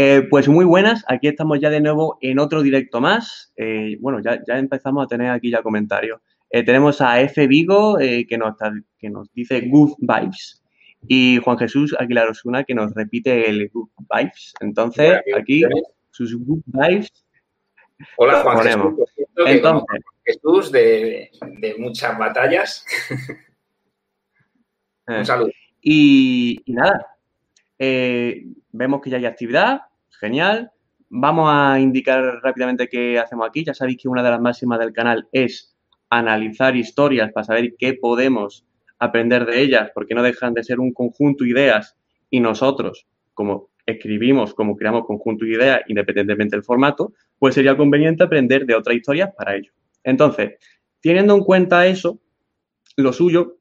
Eh, pues muy buenas, aquí estamos ya de nuevo en otro directo más. Eh, bueno, ya, ya, empezamos a tener aquí ya comentarios. Eh, tenemos a F. Vigo que, nos, que nos dice Good Vibes y Juan Jesús Aguilar Osuna que nos repite el Good Vibes. Entonces, aquí sus Good Vibes. Hola Juan Jesús. Entonces, Jesús de, de muchas batallas. Un saludo. Y, nada, eh, vemos que ya hay actividad, genial. Vamos a indicar rápidamente qué hacemos aquí. Ya sabéis que una de las máximas del canal es analizar historias para saber qué podemos aprender de ellas, porque no dejan de ser un conjunto de ideas y nosotros, como escribimos, como creamos conjunto de ideas, independientemente del formato, pues sería conveniente aprender de otras historias para ello. Entonces, teniendo en cuenta eso, lo suyo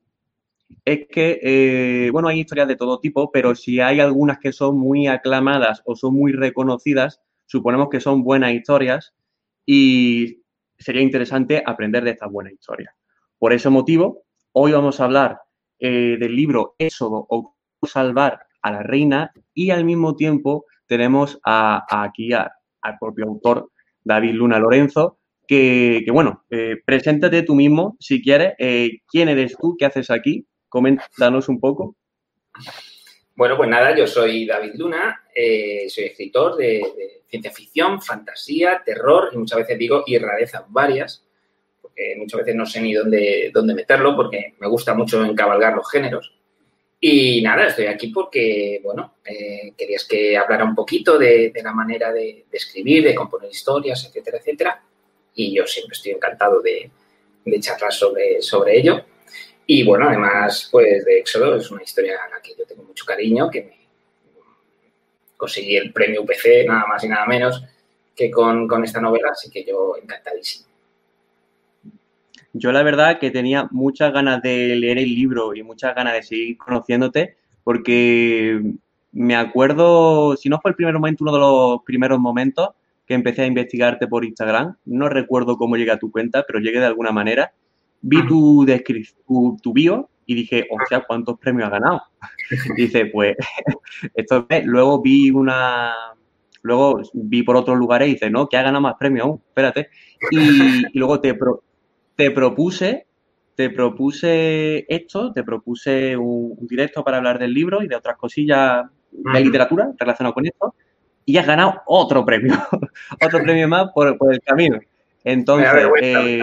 es que, eh, bueno, hay historias de todo tipo, pero si hay algunas que son muy aclamadas o son muy reconocidas, suponemos que son buenas historias y sería interesante aprender de estas buenas historias. Por ese motivo, hoy vamos a hablar eh, del libro Éxodo o salvar a la reina y al mismo tiempo tenemos a, aquí al propio autor David Luna Lorenzo, que, bueno, eh, preséntate tú mismo si quieres, quién eres tú, qué haces aquí Coméntanos un poco. Bueno, pues nada, yo soy David Luna, eh, soy escritor de, ciencia ficción, fantasía, terror y muchas veces digo y rarezas varias, porque muchas veces no sé ni dónde, dónde meterlo porque me gusta mucho encabalgar los géneros. Y nada, estoy aquí porque, bueno, eh, querías que hablara un poquito de, la manera de, escribir, de componer historias, etcétera, etcétera. Y yo siempre estoy encantado de, charlar sobre, sobre ello. Y bueno, además, pues de Éxodo es una historia a la que yo tengo mucho cariño, que me conseguí el premio UPC, nada más y nada menos, que con, esta novela, así que yo encantadísimo. Yo la verdad que tenía muchas ganas de leer el libro y muchas ganas de seguir conociéndote, porque me acuerdo, si no fue el primer momento, uno de los primeros momentos que empecé a investigarte por Instagram, no recuerdo cómo llegué a tu cuenta, pero llegué de alguna manera vi tu, tu, tu bio y dije, o sea, ¿cuántos premios ha ganado? dice, pues, esto es, luego vi una, luego vi por otros lugares y dice, no, que ha ganado más premios aún, espérate. Y, luego te, te propuse, te propuse esto, te propuse un, directo para hablar del libro y de otras cosillas de literatura relacionadas con esto, y has ganado otro premio, otro premio más por, por el camino. Entonces, eh,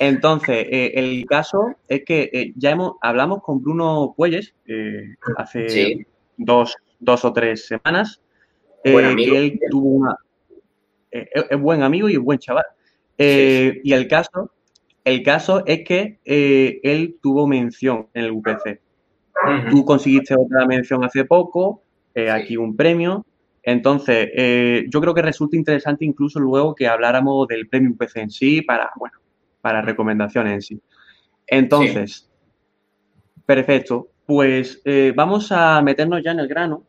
entonces, eh, el caso es que eh, ya hemos, hablamos con Bruno Puelles eh, hace dos, o tres semanas. que él tuvo una. es buen amigo y es buen chaval. Y el caso, el caso es que él tuvo mención en el UPC. Tú conseguiste otra mención hace poco, aquí un premio. Entonces, yo creo que resulta interesante incluso luego que habláramos del premio UPC en sí para, bueno, para recomendaciones en sí. Entonces, perfecto. Pues eh, vamos a meternos ya en el grano,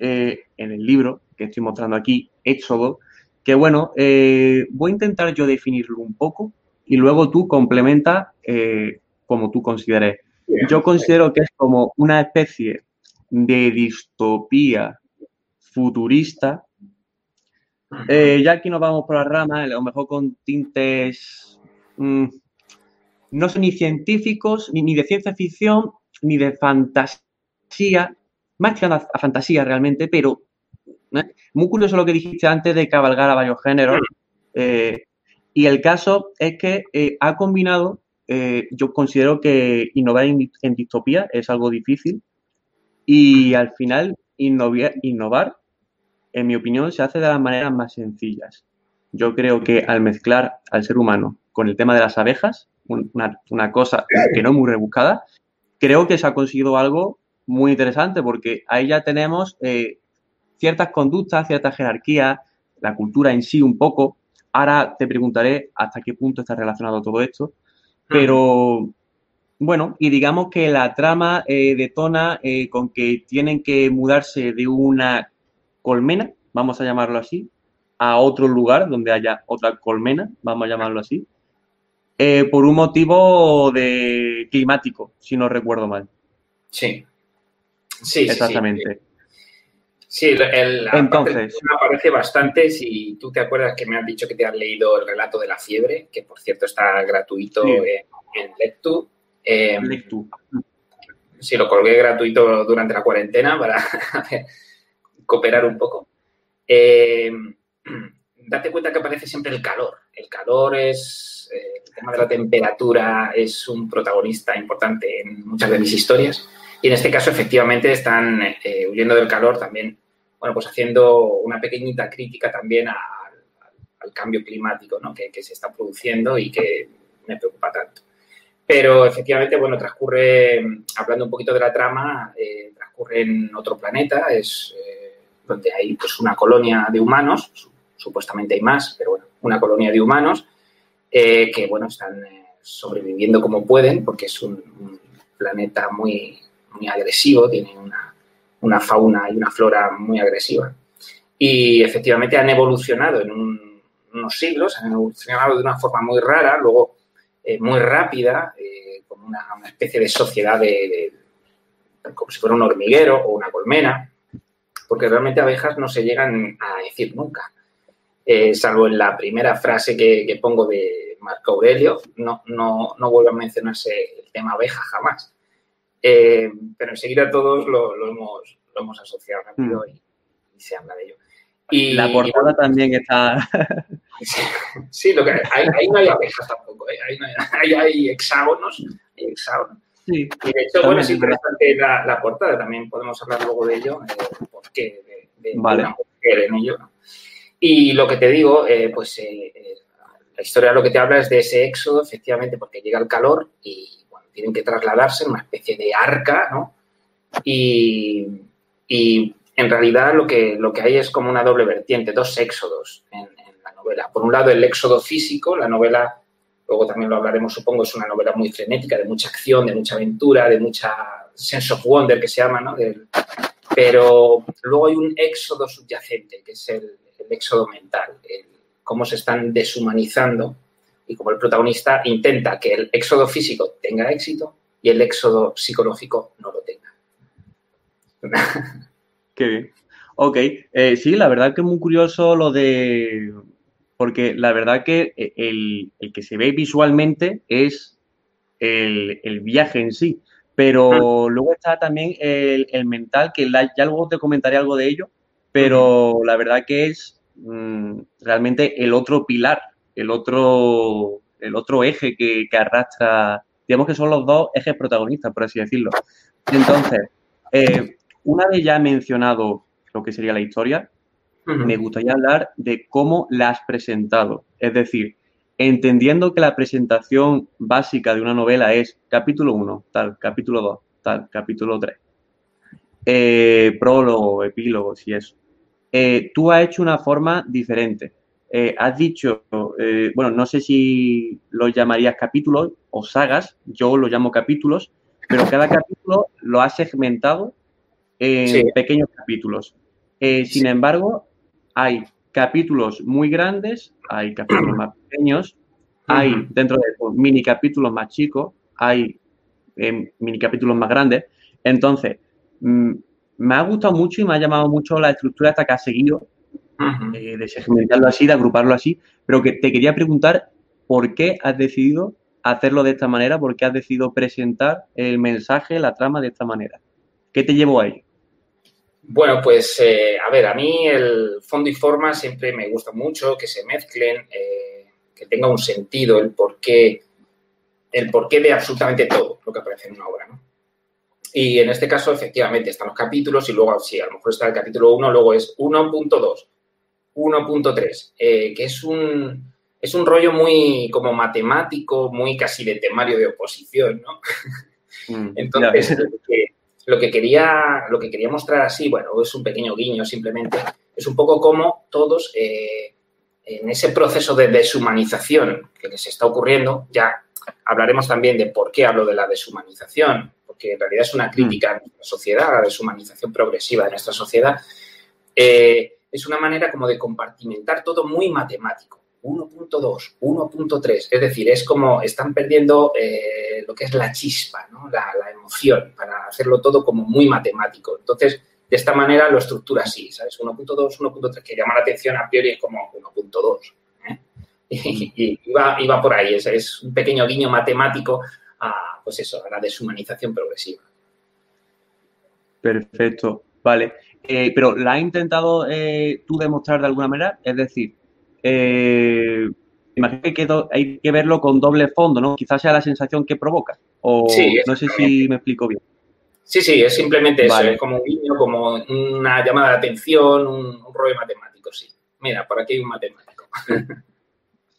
eh, en el libro que estoy mostrando aquí, Éxodo, que bueno, eh, voy a intentar yo definirlo un poco y luego tú complementa como tú consideres. Yo considero que es como una especie de distopía futurista. ya aquí nos vamos por las ramas, a lo mejor con tintes Mm, no son ni científicos, ni, de ciencia ficción, ni de fantasía, más que a, fantasía realmente, pero ¿eh? muy curioso lo que dijiste antes de cabalgar a varios géneros. Eh, y el caso es que eh, ha combinado, yo considero que innovar en, distopía es algo difícil y al final innovar, en mi opinión, se hace de las maneras más sencillas. Yo creo que al mezclar al ser humano con el tema de las abejas, una, cosa que no es muy rebuscada, creo que se ha conseguido algo muy interesante porque ahí ya tenemos eh, ciertas conductas, ciertas jerarquías, la cultura en sí un poco. Ahora te preguntaré hasta qué punto está relacionado todo esto, pero bueno, y digamos que la trama eh, detona eh, con que tienen que mudarse de una colmena, vamos a llamarlo así, a otro lugar donde haya otra colmena, vamos a llamarlo así, eh, por un motivo de climático, si no recuerdo mal. Sí. Sí, Exactamente. Sí, el, Entonces, aparece bastante. Si tú te acuerdas que me has dicho que te has leído el relato de la fiebre, que por cierto está gratuito en, Lectu. Eh, Lectu. Sí, lo colgué gratuito durante la cuarentena para cooperar un poco. Eh, date cuenta que aparece siempre el calor. El calor es, eh, el tema de la temperatura es un protagonista importante en muchas de mis historias. Y en este caso, efectivamente, están eh, huyendo del calor también, bueno, pues haciendo una pequeñita crítica también al cambio climático ¿no? que, se está produciendo y que me preocupa tanto. Pero efectivamente, bueno, transcurre, hablando un poquito de la trama, transcurre en otro planeta, es donde hay pues una colonia de humanos, supuestamente hay más, pero bueno, una colonia de humanos eh, que, bueno, están eh, sobreviviendo como pueden porque es un, planeta muy, muy agresivo, tiene una, fauna y una flora muy agresiva. Y efectivamente han evolucionado en unos siglos, han evolucionado de una forma muy rara, luego eh, muy rápida, como una, especie de sociedad de, como si fuera un hormiguero o una colmena, porque realmente abejas no se llegan a decir nunca. Eh, salvo en la primera frase que, pongo de Marco Aurelio, no, no, no, vuelve a mencionarse el tema abeja jamás. Eh, pero enseguida todos lo, hemos, lo hemos asociado rápido mm. y, se habla de ello. Y, la portada también está... sí, lo que, ahí, no hay abejas tampoco, ¿eh? ahí, hay, hay, hexágonos, hay hexágonos. Sí, y de hecho, bueno, es interesante la, la, portada, también podemos hablar luego de ello, eh, por qué de, de una mujer en ello. Y lo que te digo, eh, pues eh, eh, la historia lo que te habla es de ese éxodo, efectivamente, porque llega el calor y bueno, tienen que trasladarse en una especie de arca, ¿no? Y, y en realidad lo que, lo que hay es como una doble vertiente, dos éxodos en, en la novela. Por un lado, el éxodo físico, la novela luego también lo hablaremos, supongo, es una novela muy frenética, de mucha acción, de mucha aventura, de mucha sense of wonder que se llama, ¿no? pero luego hay un éxodo subyacente, que es el, éxodo mental, cómo se están deshumanizando y cómo el protagonista intenta que el éxodo físico tenga éxito y el éxodo psicológico no lo tenga. Qué bien. Ok, eh, sí, la verdad que es muy curioso lo de porque la verdad que eh, el, que se ve visualmente es el, viaje en sí, pero luego está también el, mental, que ya luego te comentaré algo de ello, pero la verdad que es mm, realmente el otro pilar, el otro, el otro eje que, arrastra, digamos que son los dos ejes protagonistas, por así decirlo. Entonces, eh, una vez ya mencionado lo que sería la historia, me gustaría hablar de cómo la has presentado. Es decir, entendiendo que la presentación básica de una novela es capítulo 1, tal, capítulo 2, tal, capítulo 3, eh, prólogo, epílogo, si eso. Eh, tú has hecho una forma diferente. Eh, has dicho, bueno, no sé si lo llamarías capítulos o sagas, yo lo llamo capítulos, pero cada capítulo lo has segmentado en pequeños capítulos. sin embargo, hay capítulos muy grandes, hay capítulos más pequeños, hay dentro de mini capítulos más chicos, hay mini capítulos más grandes. Entonces, mm, me ha gustado mucho y me ha llamado mucho la estructura hasta que has seguido, eh, de segmentarlo así, de agruparlo así, pero que te quería preguntar por qué has decidido hacerlo de esta manera, por qué has decidido presentar el mensaje, la trama de esta manera. ¿Qué te llevó a ello? Bueno, pues eh, a ver, a mí el fondo y forma siempre me gusta mucho, que se mezclen, eh, que tenga un sentido el porqué, el porqué de absolutamente todo lo que aparece en una obra, ¿no? Y en este caso, efectivamente, están los capítulos y luego, sí, a lo mejor está el capítulo 1, luego es 1.2, 1.3, eh, que es un, es un rollo muy como matemático, muy casi de temario de oposición, ¿no? Mm, Entonces, lo que quería, lo que quería mostrar así, bueno, es un pequeño guiño simplemente, es un poco como todos eh, en ese proceso de deshumanización que les está ocurriendo, ya hablaremos también de por qué hablo de la deshumanización, porque en realidad es una crítica a nuestra sociedad, a la deshumanización progresiva de nuestra sociedad, eh, es una manera como de compartimentar todo muy matemático. 1.2, 1.3. Es decir, es como están perdiendo eh, lo que es la chispa, ¿no? la, emoción, para hacerlo todo como muy matemático. Entonces, de esta manera lo estructura así, ¿sabes? 1.2, 1.3, que llama la atención a priori es como 1.2. ¿eh? Y, va, por ahí, es, es, un pequeño guiño matemático a, pues eso, a la deshumanización progresiva. Perfecto, vale. Eh, pero ¿la has intentado eh, tú demostrar de alguna manera? Es decir, eh, imagino que hay que verlo con doble fondo, ¿no? Quizás sea la sensación que provoca. O no sé si me explico bien. Sí, sí, es simplemente eso, es como un guiño, como una llamada de atención, un, rollo matemático, sí. Mira, por aquí hay un matemático.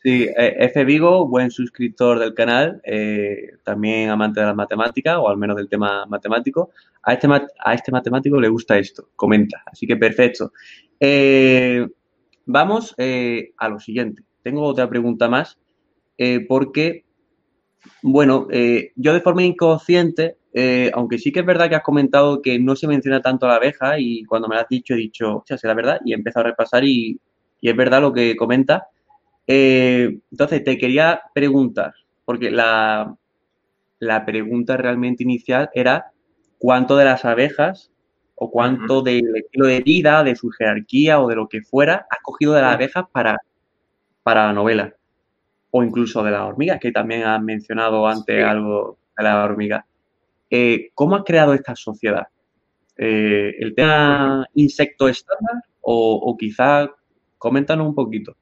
Sí, eh, F. Vigo, buen suscriptor del canal, eh, también amante de la matemática, o al menos del tema matemático. A este, a este matemático le gusta esto, comenta, así que perfecto. Eh, vamos a lo siguiente. Tengo otra pregunta más, porque, bueno, yo de forma inconsciente eh, aunque sí que es verdad que has comentado que no se menciona tanto a la abeja y cuando me lo has dicho he dicho, o sea, la verdad y he empezado a repasar y, es verdad lo que comenta. Eh, entonces, te quería preguntar, porque la, la pregunta realmente inicial era cuánto de las abejas o cuánto del estilo de vida, de su jerarquía o de lo que fuera, has cogido de las abejas para, para la novela. O incluso de las hormigas, que también has mencionado antes algo de las hormigas. Eh, ¿Cómo ha creado esta sociedad? Eh, ¿El tema insecto estándar o, quizá coméntanos un poquito?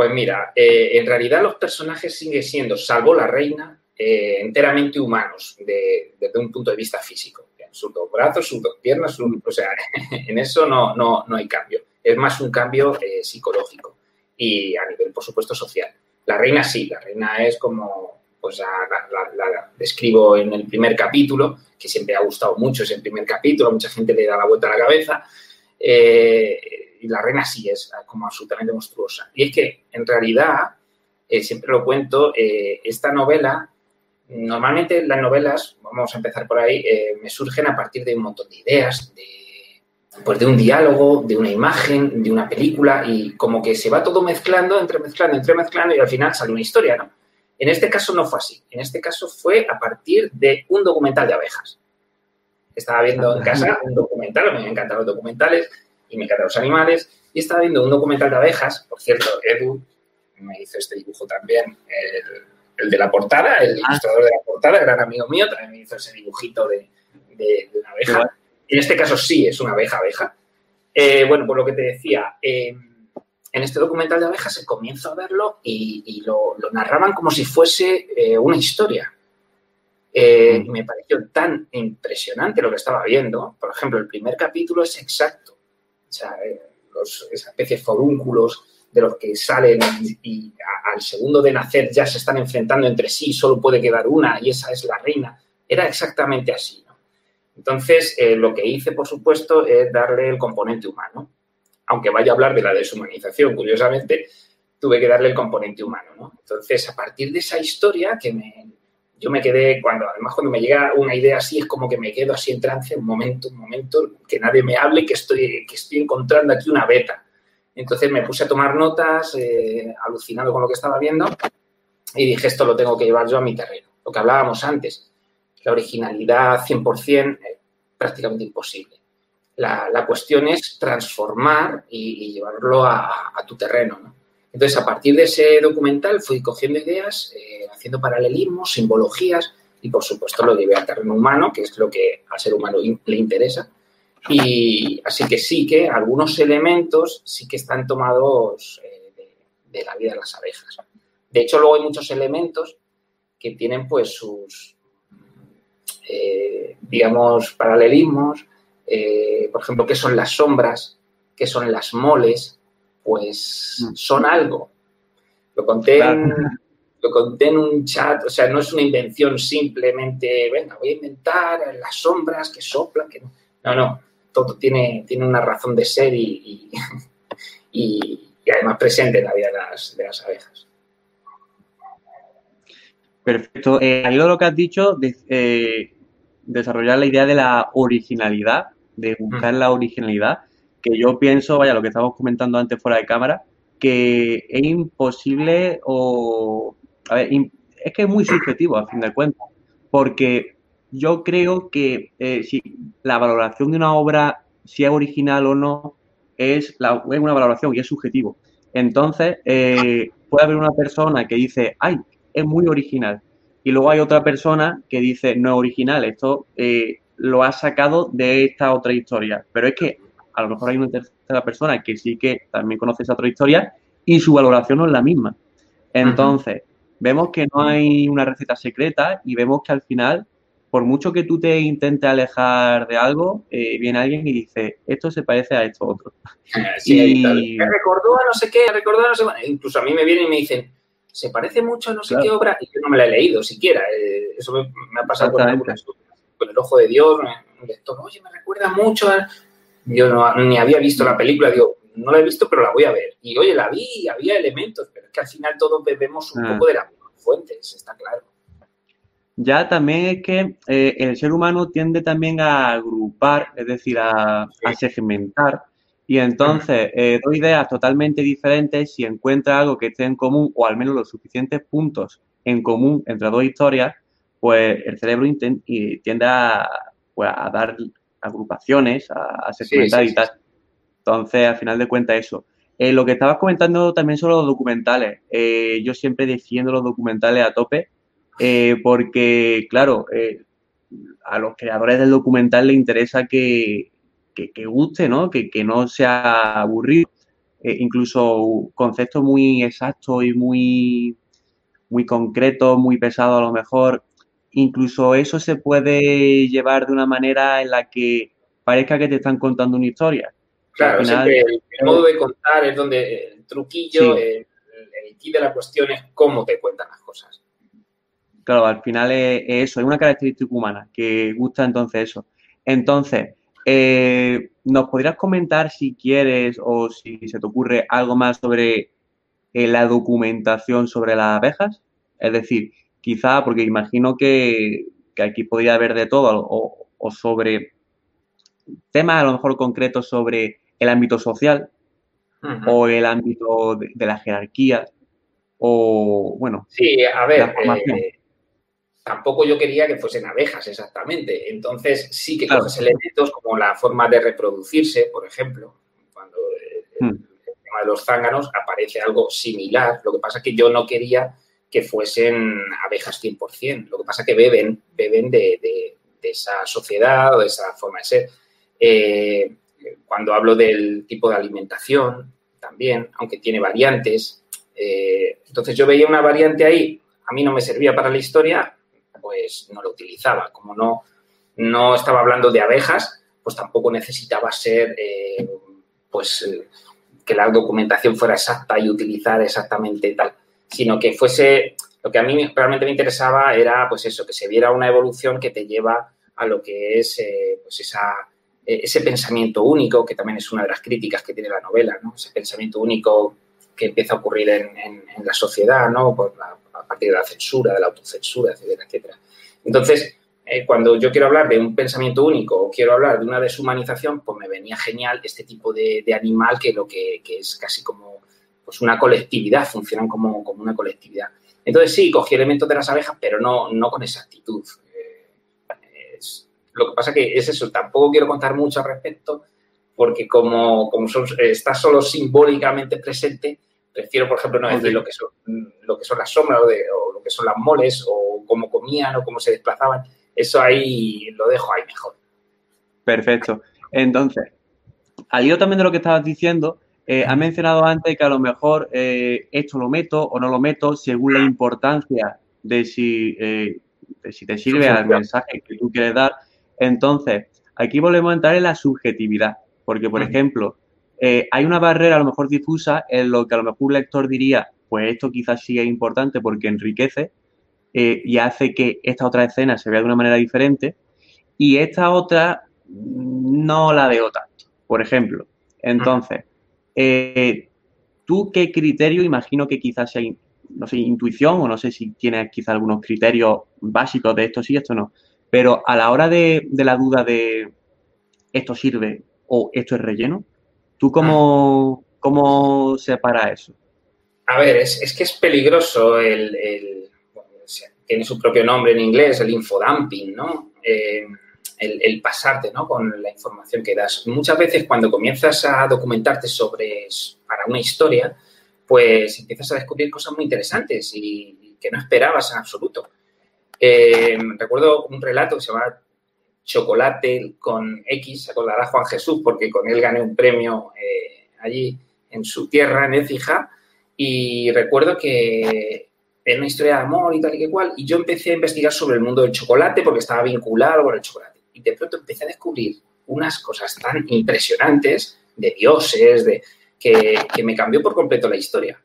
Pues mira, eh, en realidad los personajes siguen siendo, salvo la reina, enteramente humanos desde un punto de vista físico. Sus dos brazos, sus dos piernas, o sea, en eso no, no, no, hay cambio. Es más un cambio psicológico y a nivel, por supuesto, social. La reina sí, la reina es como pues la, describo en el primer capítulo, que siempre ha gustado mucho ese primer capítulo, mucha gente le da la vuelta a la cabeza. Eh, y la reina sí es como absolutamente monstruosa. Y es que, en realidad, eh, siempre lo cuento, eh, esta novela, normalmente las novelas, vamos a empezar por ahí, me surgen a partir de un montón de ideas, de, pues de un diálogo, de una imagen, de una película, y como que se va todo mezclando, entremezclando, entremezclando, y al final sale una historia, ¿no? En este caso no fue así. En este caso fue a partir de un documental de abejas. Estaba viendo en casa un documental, me encantan los documentales y me encantan los animales, y estaba viendo un documental de abejas. Por cierto, Edu me hizo este dibujo también, el, de la portada, el ah. ilustrador de la portada, gran amigo mío, también me hizo ese dibujito de, una abeja. En este caso sí es una abeja abeja. Eh, bueno, por lo que te decía, eh, en este documental de abejas se comienza a verlo y, lo, narraban como si fuese eh, una historia. Eh, mm. me pareció tan impresionante lo que estaba viendo. Por ejemplo, el primer capítulo es exacto. O sea, eh, los, esa especie de forúnculos de los que salen y, al segundo de nacer ya se están enfrentando entre sí, solo puede quedar una y esa es la reina. Era exactamente así. Entonces, lo que hice, por supuesto, es darle el componente humano aunque vaya a hablar de la deshumanización, curiosamente, tuve que darle el componente humano, ¿no? Entonces, a partir de esa historia que me, yo me quedé, cuando además cuando me llega una idea así, es como que me quedo así en trance, un momento, un momento, que nadie me hable, que estoy, que estoy encontrando aquí una beta. Entonces me puse a tomar notas, eh, alucinado con lo que estaba viendo, y dije, esto lo tengo que llevar yo a mi terreno. Lo que hablábamos antes, la originalidad 100% eh, prácticamente imposible. La, cuestión es transformar y, llevarlo a, tu terreno. Entonces, a partir de ese documental fui cogiendo ideas, eh, haciendo paralelismos, simbologías y, por supuesto, lo llevé al terreno humano, que es lo que al ser humano le interesa. Y así que sí que algunos elementos sí que están tomados eh, de, la vida de las abejas. De hecho, luego hay muchos elementos que tienen pues sus, eh, digamos, paralelismos por ejemplo, qué son las sombras, qué son las moles, pues mm. son algo. Lo conté, en, lo conté en un chat, o sea, no es una invención simplemente, venga, voy a inventar las sombras que soplan, que no, no, no todo tiene, tiene una razón de ser y, y, además presente en la vida de las, de las abejas. Perfecto. Eh, al lo que has dicho, de, eh, desarrollar la idea de la originalidad de buscar la originalidad, que yo pienso, vaya, lo que estábamos comentando antes fuera de cámara, que es imposible o... A ver, es que es muy subjetivo a fin de cuentas, porque yo creo que eh, si la valoración de una obra si es original o no es, una valoración y es subjetivo. Entonces, eh, puede haber una persona que dice, ay, es muy original. Y luego hay otra persona que dice, no es original, esto eh, lo ha sacado de esta otra historia. Pero es que a lo mejor hay una tercera persona que sí que también conoce esa otra historia y su valoración no es la misma. Entonces, vemos que no hay una receta secreta y vemos que al final, por mucho que tú te intentes alejar de algo, eh, viene alguien y dice, esto se parece a esto otro. Sí, Me recordó a no sé qué, recordó a no sé qué. Incluso a mí me vienen y me dicen, se parece mucho a no sé qué obra y yo no me la he leído siquiera. Eh, eso me, ha pasado con, con, el ojo de Dios, un lector, oye, me recuerda mucho a... Yo no, ni había visto la película, digo, no la he visto, pero la voy a ver. Y oye, la vi había elementos, pero es que al final todos bebemos un ah. poco de las fuentes, está claro. Ya también es que eh, el ser humano tiende también a agrupar, es decir, a, segmentar. Y entonces eh, dos ideas totalmente diferentes, si encuentra algo que esté en común, o al menos los suficientes puntos en común entre dos historias, pues el cerebro tiende a, pues, a dar agrupaciones, a, segmentar y tal. Entonces, al final de cuentas, eso. Eh, lo que estabas comentando también son los documentales. Eh, yo siempre defiendo los documentales a tope eh, porque, claro, a los creadores del documental les interesa que, guste, ¿no? Que, no sea aburrido. incluso conceptos muy exactos y muy, muy concretos, muy pesados a lo mejor. Incluso eso se puede llevar de una manera en la que parezca que te están contando una historia. Claro, el, modo de contar es donde el truquillo, el, el, de la cuestión es cómo te cuentan las cosas. Claro, al final es, eso, es una característica humana que gusta entonces eso. Entonces, eh, ¿nos podrías comentar si quieres o si se te ocurre algo más sobre eh, la documentación sobre las abejas? Es decir, quizá, porque imagino que, aquí podría haber de todo, o, o sobre temas a lo mejor concretos sobre el ámbito social o el ámbito de, la jerarquía o, bueno. Sí, a ver, eh, tampoco yo quería que fuesen abejas exactamente. Entonces sí que coges elementos como la forma de reproducirse, por ejemplo, cuando eh, hmm. el, tema de los zánganos aparece algo similar. Lo que pasa es que yo no quería que fuesen abejas 100%. Lo que pasa es que beben, beben de, esa sociedad o de esa forma de ser. Eh, cuando hablo del tipo de alimentación, también, aunque tiene variantes. Eh, entonces yo veía una variante ahí, a mí no me servía para la historia, pues no la utilizaba. Como no, no estaba hablando de abejas, pues tampoco necesitaba ser, eh, pues, eh, que la documentación fuera exacta y utilizar exactamente tal, sino que fuese, lo que a mí realmente me interesaba era, pues eso, que se viera una evolución que te lleva a lo que es, pues esa eh, ese pensamiento único, que también es una de las críticas que tiene la novela, ¿no? ese pensamiento único que empieza a ocurrir en, la sociedad, ¿no? A partir de la censura, de la autocensura, etcétera, etcétera. Entonces, eh, cuando yo quiero hablar de un pensamiento único o quiero hablar de una deshumanización, pues me venía genial este tipo de, animal que lo que, es casi como pues una colectividad, funcionan como, como, una colectividad. Entonces sí, cogí elementos de las abejas, pero no, no con exactitud. Lo que pasa que es eso, tampoco quiero contar mucho al respecto, porque como, como está solo simbólicamente presente, prefiero, por ejemplo, no decir lo que son, lo que son las sombras o, lo que son las moles o cómo comían o cómo se desplazaban. Eso ahí lo dejo ahí mejor. Perfecto. Entonces, al hilo también de lo que estabas diciendo, eh, has mencionado antes que a lo mejor eh, esto lo meto o no lo meto según la importancia de si, eh, de si te sirve al mensaje que tú quieres dar. Entonces, aquí volvemos a entrar en la subjetividad, porque, por ejemplo, eh, hay una barrera a lo mejor difusa en lo que a lo mejor un lector diría, pues esto quizás sí es importante porque enriquece y hace que esta otra escena se vea de una manera diferente y esta otra no la veo tanto, por ejemplo. Entonces, eh, ¿tú qué criterio, imagino que quizás sea, no sé, intuición o no sé si tienes quizás algunos criterios básicos de esto sí, esto no, pero a la hora de, la duda de esto sirve o esto es relleno, ¿tú cómo, cómo separa eso? A ver, es, que es peligroso el, tiene su propio nombre en inglés, el infodumping, ¿no? Eh, el, pasarte ¿no? con la información que das. Muchas veces cuando comienzas a documentarte sobre para una historia, pues empiezas a descubrir cosas muy interesantes y, que no esperabas en absoluto. Eh, recuerdo un relato que se llama Chocolate con X, se acordará Juan Jesús, porque con él gané un premio eh, allí en su tierra, en Écija, y recuerdo que era una historia de amor y tal y que cual, y yo empecé a investigar sobre el mundo del chocolate porque estaba vinculado con el chocolate. De pronto empecé a descubrir unas cosas tan impresionantes de dioses, de, que, me cambió por completo la historia.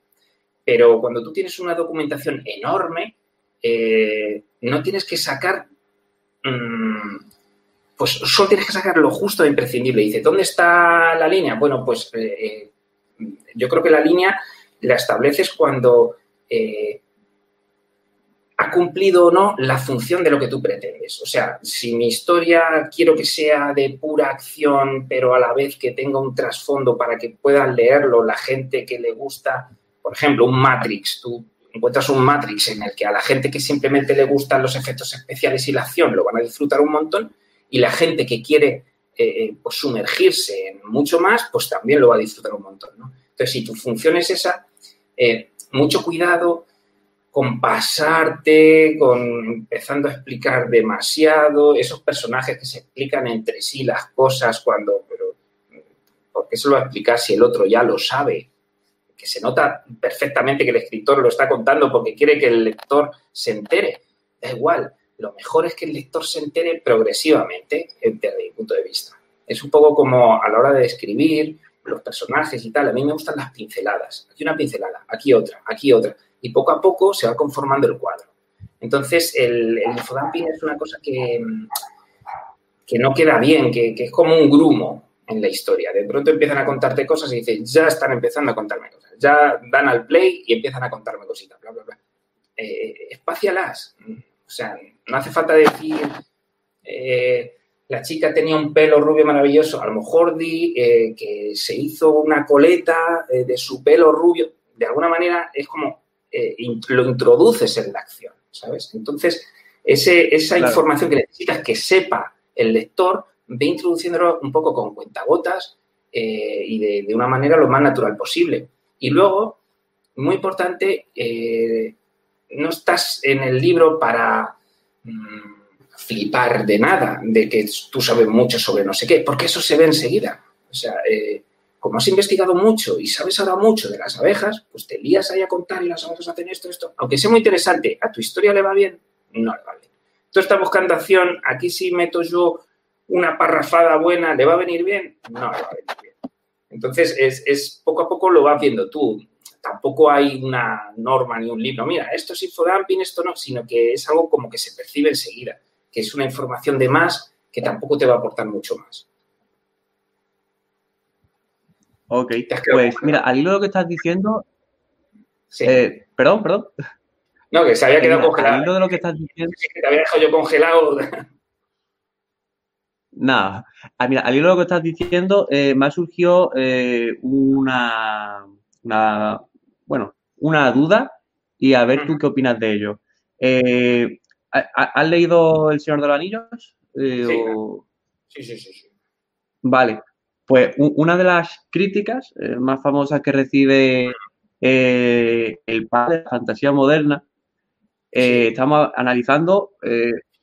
Pero cuando tú tienes una documentación enorme, eh, no tienes que sacar, mm, pues solo tienes que sacar lo justo e imprescindible. Dice, ¿dónde está la línea? Bueno, pues eh, eh, yo creo que la línea la estableces cuando ha cumplido o no la función de lo que tú pretendes. O sea, si mi historia quiero que sea de pura acción, pero a la vez que tenga un trasfondo para que puedan leerlo la gente que le gusta, por ejemplo, un Matrix, tú encuentras un Matrix en el que a la gente que simplemente le gustan los efectos especiales y la acción lo van a disfrutar un montón, y la gente que quiere eh, eh, pues sumergirse en mucho más, pues también lo va a disfrutar un montón. Entonces, si tu función es esa, eh, mucho cuidado con pasarte, con empezando a explicar demasiado, esos personajes que se explican entre sí las cosas cuando, pero ¿por qué se lo va a explicar si el otro ya lo sabe? Que se nota perfectamente que el escritor lo está contando porque quiere que el lector se entere. Da igual, lo mejor es que el lector se entere progresivamente desde mi punto de vista. Es un poco como a la hora de escribir los personajes y tal. A mí me gustan las pinceladas. Aquí una pincelada, aquí otra, aquí otra y poco a poco se va conformando el cuadro. Entonces, el, el infodumping es una cosa que, que no queda bien, que, es como un grumo en la historia. De pronto empiezan a contarte cosas y dices, ya están empezando a contarme cosas. Ya dan al play y empiezan a contarme cositas, bla, bla, bla. Eh, espacialas. O sea, no hace falta decir, eh, la chica tenía un pelo rubio maravilloso. A lo mejor di eh, que se hizo una coleta de su pelo rubio. De alguna manera es como, eh, lo introduces en la acción, ¿sabes? Entonces, esa información que necesitas que sepa el lector, ve introduciéndolo un poco con cuentagotas eh, y de, una manera lo más natural posible. Y luego, muy importante, eh, no estás en el libro para mm, flipar de nada, de que tú sabes mucho sobre no sé qué, porque eso se ve enseguida. O sea, como has investigado mucho y sabes ahora mucho de las abejas, pues te lías ahí a contar y las abejas hacen esto, esto. Aunque sea muy interesante, ¿a tu historia le va bien? No le va bien. Tú estás buscando acción, aquí sí meto yo una parrafada buena, ¿le va a venir bien? No le va a venir bien. Entonces, es, poco a poco lo vas viendo tú. Tampoco hay una norma ni un libro. Mira, esto es infodumping, esto no, sino que es algo como que se percibe enseguida, que es una información de más que tampoco te va a aportar mucho más. Ok, pues mira, al hilo de lo que estás diciendo. Eh, perdón, perdón. No, que se había quedado congelado. Al hilo de lo que estás diciendo. que te había dejado yo congelado. Nada, ah, mira, al hilo de lo que estás diciendo, eh, me ha surgido eh, una, una, bueno, una duda y a ver tú qué opinas de ello. ¿Has leído El Señor de los Anillos? sí, sí, sí, sí. Vale, pues una de las críticas eh, más famosas que recibe eh, el padre de la fantasía moderna, eh, estamos analizando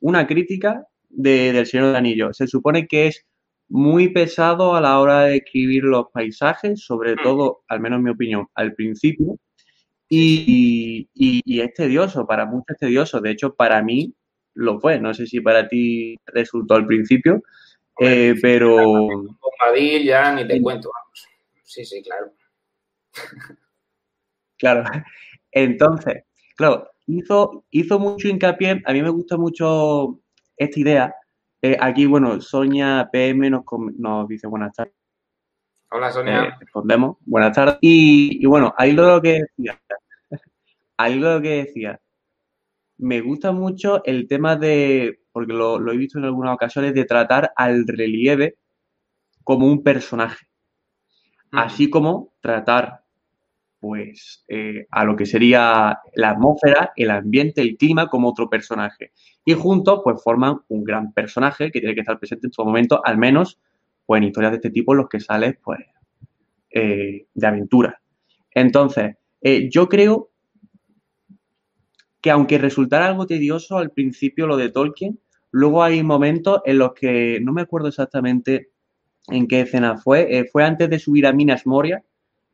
una crítica del Señor de Anillo. Se supone que es muy pesado a la hora de escribir los paisajes, sobre mm. todo, al menos en mi opinión, al principio, y, y, es tedioso, para muchos es tedioso. De hecho, para mí lo fue. No sé si para ti resultó al principio, eh, pero. Con ya ni te cuento, vamos. Sí, sí, claro. Claro. Entonces, claro, hizo, hizo mucho hincapié. A mí me gusta mucho esta idea. Eh, aquí, bueno, Sonia PM nos, nos dice buenas tardes. Hola, Sonia. Eh, respondemos. Buenas tardes. Y, y, bueno, ahí lo que decía. Ahí lo que decía. Me gusta mucho el tema de porque lo, he visto en algunas ocasiones, de tratar al relieve como un personaje. Así como tratar pues eh, a lo que sería la atmósfera, el ambiente, el clima como otro personaje. Y juntos pues forman un gran personaje que tiene que estar presente en todo momento, al menos pues en historias de este tipo en los que sales pues eh, de aventura. Entonces, eh, yo creo que aunque resultara algo tedioso al principio lo de Tolkien, luego hay momentos en los que no me acuerdo exactamente en qué escena fue, fue antes de subir a Minas Moria,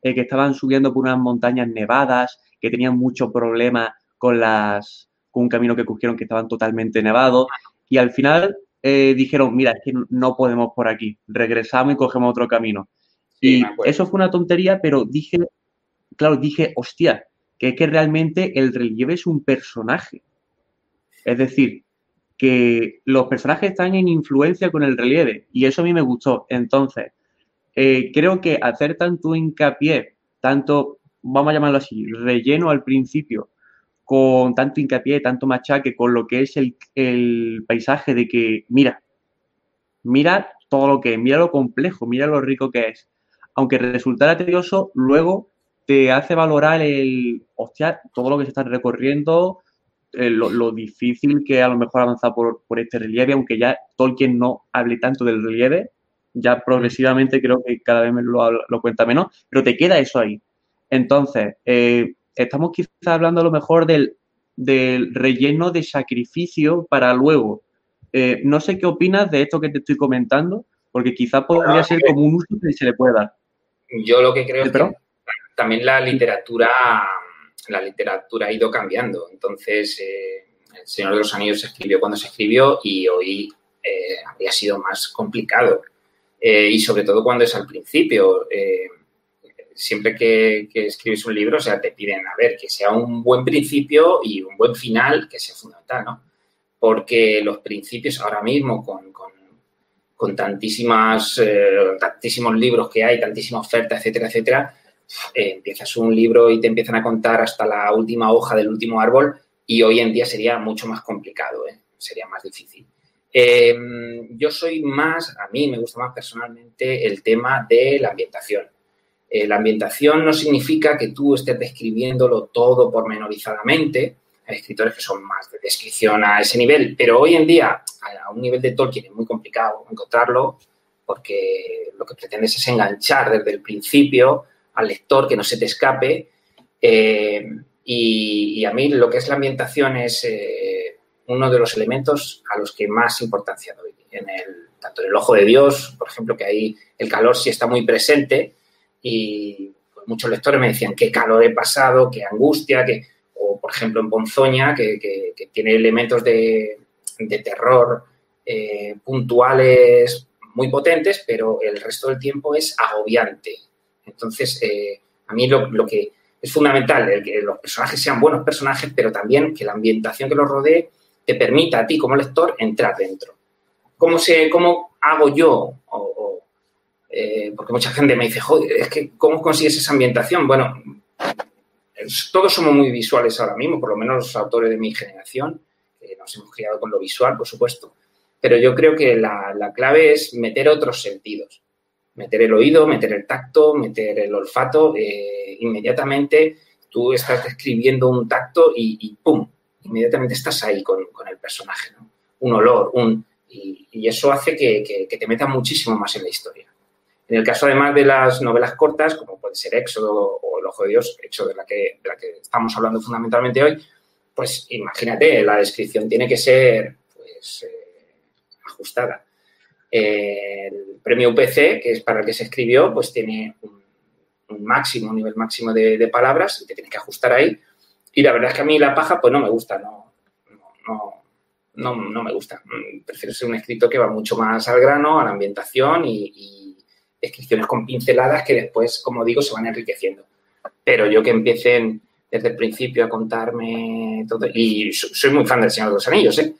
eh, que estaban subiendo por unas montañas nevadas, que tenían mucho problema con las con un camino que cogieron que estaban totalmente nevados y al final eh, dijeron, mira, es que no podemos por aquí, regresamos y cogemos otro camino. y eso fue una tontería, pero dije, claro, dije, hostia, que es que realmente el relieve es un personaje. Es decir, que los personajes están en influencia con el relieve y eso a mí me gustó. Entonces, eh, creo que hacer tanto hincapié, tanto, vamos a llamarlo así, relleno al principio, con tanto hincapié, tanto machaque con lo que es el, paisaje de que, mira, mira todo lo que es, mira lo complejo, mira lo rico que es. Aunque resultara tedioso, luego te hace valorar el, hostia, todo lo que se está recorriendo, eh, lo, difícil que a lo mejor avanzar por, por, este relieve, aunque ya Tolkien no hable tanto del relieve, ya progresivamente creo que cada vez me lo, lo cuenta menos, pero te queda eso ahí. Entonces, eh, estamos quizás hablando a lo mejor del, relleno de sacrificio para luego. Eh, no sé qué opinas de esto que te estoy comentando, porque quizás podría ser como un uso que se le puede dar. Yo lo que creo es que también la literatura, la literatura ha ido cambiando. Entonces, eh, El Señor de los Anillos se escribió cuando se escribió y hoy habría sido más complicado. Eh, y sobre todo cuando es al principio. Eh, siempre que, escribes un libro, o sea, te piden, a ver, que sea un buen principio y un buen final, que sea fundamental, ¿no? Porque los principios ahora mismo, con, con, tantísimas, eh, tantísimos libros que hay, tantísima oferta, etcétera, etcétera, empiezas un libro y te empiezan a contar hasta la última hoja del último árbol y hoy en día sería mucho más complicado, sería más difícil. Em, yo soy más, a mí me gusta más personalmente el tema de la ambientación. Eh, la ambientación no significa que tú estés describiéndolo todo pormenorizadamente. Hay escritores que son más de descripción a ese nivel, pero hoy en día, a un nivel de Tolkien, es muy complicado encontrarlo porque lo que pretendes es enganchar desde el principio al lector, que no se te escape. Eh, y, a mí lo que es la ambientación es eh, uno de los elementos a los que más importancia doy. En el, tanto en el ojo de Dios, por ejemplo, que ahí el calor sí está muy presente y pues, muchos lectores me decían qué calor he pasado, qué angustia, que, o por ejemplo en Ponzoña, que, tiene elementos de, terror eh, puntuales muy potentes, pero el resto del tiempo es agobiante. Entonces, eh, a mí lo, que es fundamental, el que los personajes sean buenos personajes, pero también que la ambientación que los rodee te permita a ti como lector entrar dentro. ¿Cómo, se, cómo hago yo? Eh, porque mucha gente me dice, joder, es que ¿cómo consigues esa ambientación? Bueno, todos somos muy visuales ahora mismo, por lo menos los autores de mi generación, que nos hemos criado con lo visual, por supuesto. Pero yo creo que la, clave es meter otros sentidos. Meter el oído, meter el tacto, meter el olfato. Eh, inmediatamente tú estás describiendo un tacto y, ¡pum! inmediatamente estás ahí con, el personaje. Un olor, un... Y, eso hace que, te meta muchísimo más en la historia. En el caso, además, de las novelas cortas, como puede ser Éxodo o El Ojo de Dios, Éxodo de la que, de la que estamos hablando fundamentalmente hoy, pues imagínate, la descripción tiene que ser pues, eh, ajustada. El premio UPC, que es para el que se escribió, pues tiene un, máximo, un nivel máximo de, de, palabras y te tienes que ajustar ahí y la verdad es que a mí la paja, pues no me gusta, no, no, no, me gusta. Prefiero ser un escritor que va mucho más al grano, a la ambientación y, descripciones con pinceladas que después, como digo, se van enriqueciendo. Pero yo que empiecen desde el principio a contarme todo, y soy muy fan del Señor de los Anillos, ¿eh?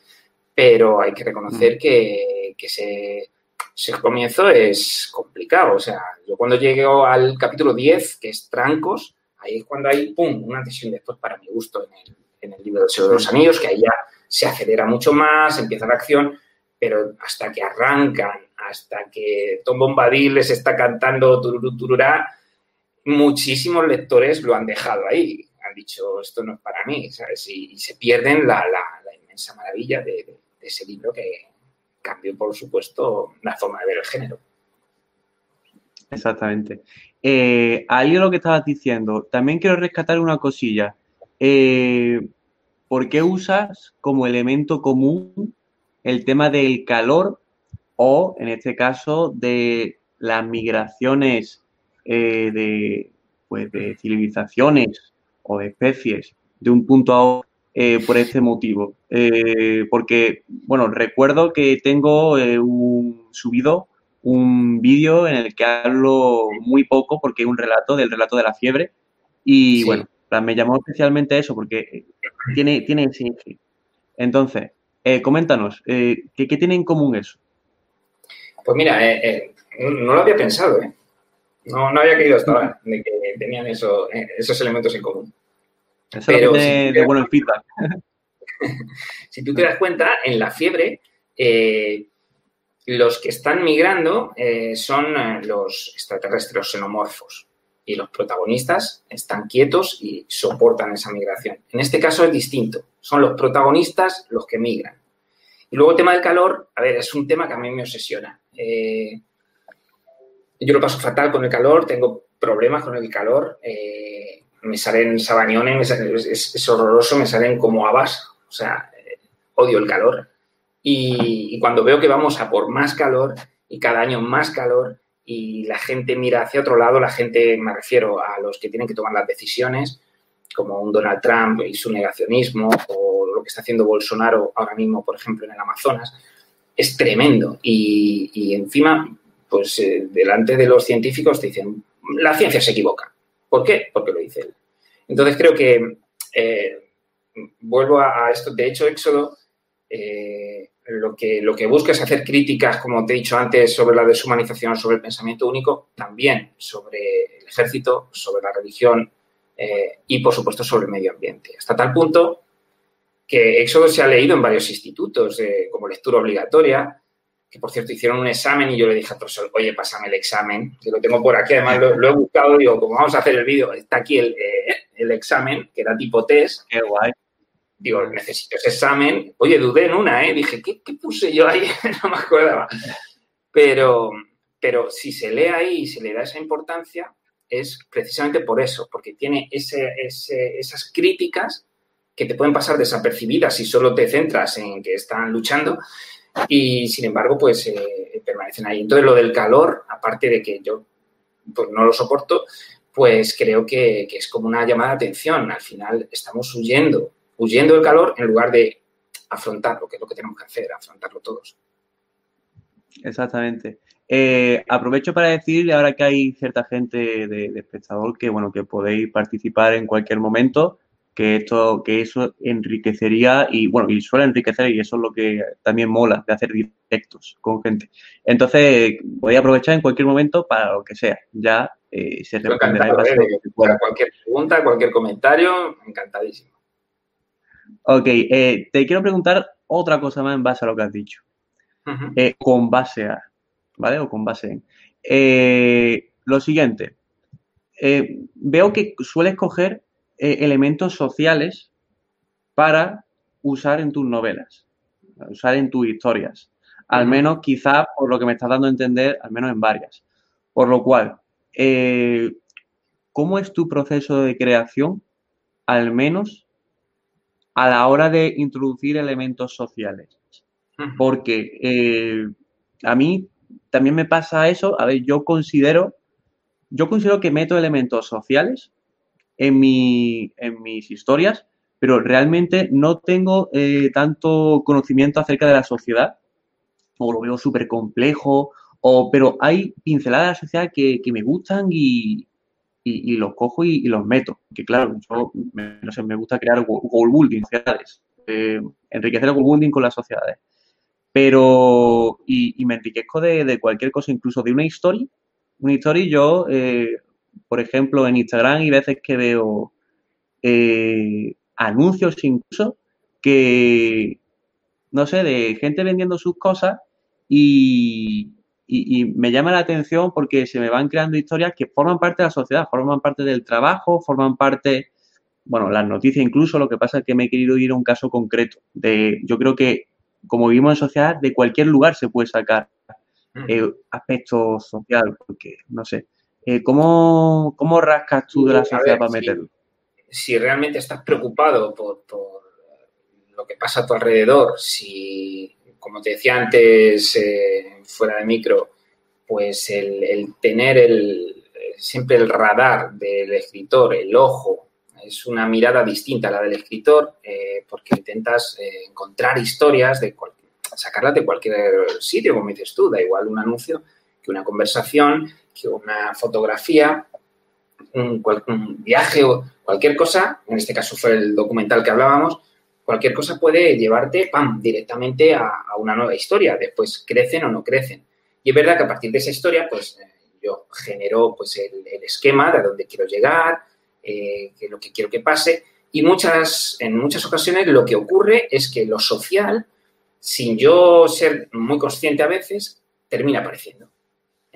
pero hay que reconocer mm. que, que ese, ese, comienzo es complicado. O sea, yo cuando llego al capítulo 10, que es Trancos, Ahí es cuando hay, ¡pum!, una decisión después para mi gusto en el, en el libro del Señor de los Anillos, que ahí ya se acelera mucho más, empieza la acción, pero hasta que arrancan, hasta que Tom Bombadil les está cantando tururú, tururá, muchísimos lectores lo han dejado ahí. Han dicho, esto no es para mí, ¿sabes? Y, se pierden la, inmensa maravilla de, ese libro que cambió, por supuesto, la forma de ver el género. Exactamente. Eh, ahí lo que estabas diciendo, también quiero rescatar una cosilla. Eh, ¿Por qué usas como elemento común el tema del calor o, en este caso, de las migraciones eh, de, pues, de civilizaciones o especies de un punto a otro eh, por este motivo. Eh, porque, bueno, recuerdo que tengo un, subido un vídeo en el que hablo muy poco porque es un relato del relato de la fiebre y, bueno, me llamó especialmente eso porque tiene, tiene ese Entonces, coméntanos, ¿qué, ¿qué tiene en común eso? Pues mira, no lo había pensado, ¿eh? No, no había caído hasta ahora de que tenían eso, eh, esos elementos en común. Eso Pero de, si bueno feedback. si tú te das cuenta, en la fiebre, eh, los que están migrando eh, son los extraterrestres xenomorfos y los protagonistas están quietos y soportan esa migración. En este caso es distinto, son los protagonistas los que migran. Y luego el tema del calor, a ver, es un tema que a mí me obsesiona. Yo lo paso fatal con el calor, tengo problemas con el calor, eh, me salen sabañones, es, horroroso, me salen como habas, o sea, odio el calor. Y, cuando veo que vamos a por más calor y cada año más calor y la gente mira hacia otro lado, la gente, me refiero a los que tienen que tomar las decisiones, como un Donald Trump y su negacionismo o lo que está haciendo Bolsonaro ahora mismo, por ejemplo, en el Amazonas, es tremendo. Y, y encima pues eh, delante de los científicos te dicen, la ciencia se equivoca. ¿Por qué? Porque lo dice él. Entonces creo que, eh, vuelvo a, esto, de hecho, Éxodo eh, lo, que, lo que busca es hacer críticas, como te he dicho antes, sobre la deshumanización, sobre el pensamiento único, también sobre el ejército, sobre la religión y, por supuesto, sobre el medio ambiente. Hasta tal punto que Éxodo se ha leído en varios institutos como lectura obligatoria, que por cierto hicieron un examen y yo le dije al profesor, oye, pásame el examen, que lo tengo por aquí, además lo, he buscado, digo, como vamos a hacer el vídeo, está aquí el, eh, el, examen, que era tipo test. Qué guay. Digo, necesito ese examen. Oye, dudé en una, ¿eh? Dije, ¿qué, qué puse yo ahí? no me acordaba. Pero, pero si se lee ahí y se le da esa importancia, es precisamente por eso, porque tiene ese, ese, esas críticas que te pueden pasar desapercibidas si solo te centras en que están luchando, y sin embargo, pues eh, permanecen ahí. Entonces, lo del calor, aparte de que yo pues, no lo soporto, pues creo que, es como una llamada de atención. Al final estamos huyendo, huyendo del calor en lugar de afrontarlo, que es lo que tenemos que hacer, afrontarlo todos. Exactamente. Eh, aprovecho para decirle ahora que hay cierta gente de, de, espectador que bueno que podéis participar en cualquier momento que esto, que eso enriquecería y bueno, y suele enriquecer y eso es lo que también mola de hacer directos con gente. Entonces, voy a aprovechar en cualquier momento para lo que sea. Ya eh, se responderá Para cualquier pregunta, cualquier comentario, encantadísimo. Ok, eh, te quiero preguntar otra cosa más en base a lo que has dicho. Eh, con base a, ¿vale? O con base en. lo siguiente. veo que sueles coger eh, elementos sociales para usar en tus novelas, usar en tus historias. Al menos, quizá, por lo que me estás dando a entender, al menos en varias. Por lo cual, eh, ¿cómo es tu proceso de creación, al menos a la hora de introducir elementos sociales? Porque eh, a mí también me pasa eso. A ver, yo considero, yo considero que meto elementos sociales en, mi, en mis historias, pero realmente no tengo eh, tanto conocimiento acerca de la sociedad, o lo veo súper complejo, o, pero hay pinceladas de la sociedad que, me gustan y, y, los cojo y, los meto. Que claro, yo me, no sé, me gusta crear goal building, sociedades, eh, enriquecer el goal building con las sociedades. Pero, y, me enriquezco de, de, cualquier cosa, incluso de una historia. Una historia, yo eh, por ejemplo, en Instagram y veces que veo eh, anuncios incluso que, no sé, de gente vendiendo sus cosas y, y, me llama la atención porque se me van creando historias que forman parte de la sociedad, forman parte del trabajo, forman parte, bueno, las noticias incluso, lo que pasa es que me he querido ir a un caso concreto. De, yo creo que como vivimos en sociedad, de cualquier lugar se puede sacar mm. eh, aspecto social, porque, no sé, eh, ¿cómo, rascas tú de la sociedad para meterlo? Si, realmente estás preocupado por, lo que pasa a tu alrededor, si, como te decía antes, eh, fuera de micro, pues el, tener el, siempre el radar del escritor, el ojo, es una mirada distinta a la del escritor, porque intentas encontrar historias de sacarlas de cualquier sitio, como dices tú, da igual un anuncio que una conversación, que una fotografía, un, viaje o cualquier cosa, en este caso fue el documental que hablábamos, cualquier cosa puede llevarte, directamente a, una nueva historia. Después crecen o no crecen. Y es verdad que a partir de esa historia, pues eh, yo genero pues, el, esquema de a dónde quiero llegar, eh, lo que quiero que pase. Y muchas, en muchas ocasiones lo que ocurre es que lo social, sin yo ser muy consciente a veces, termina apareciendo.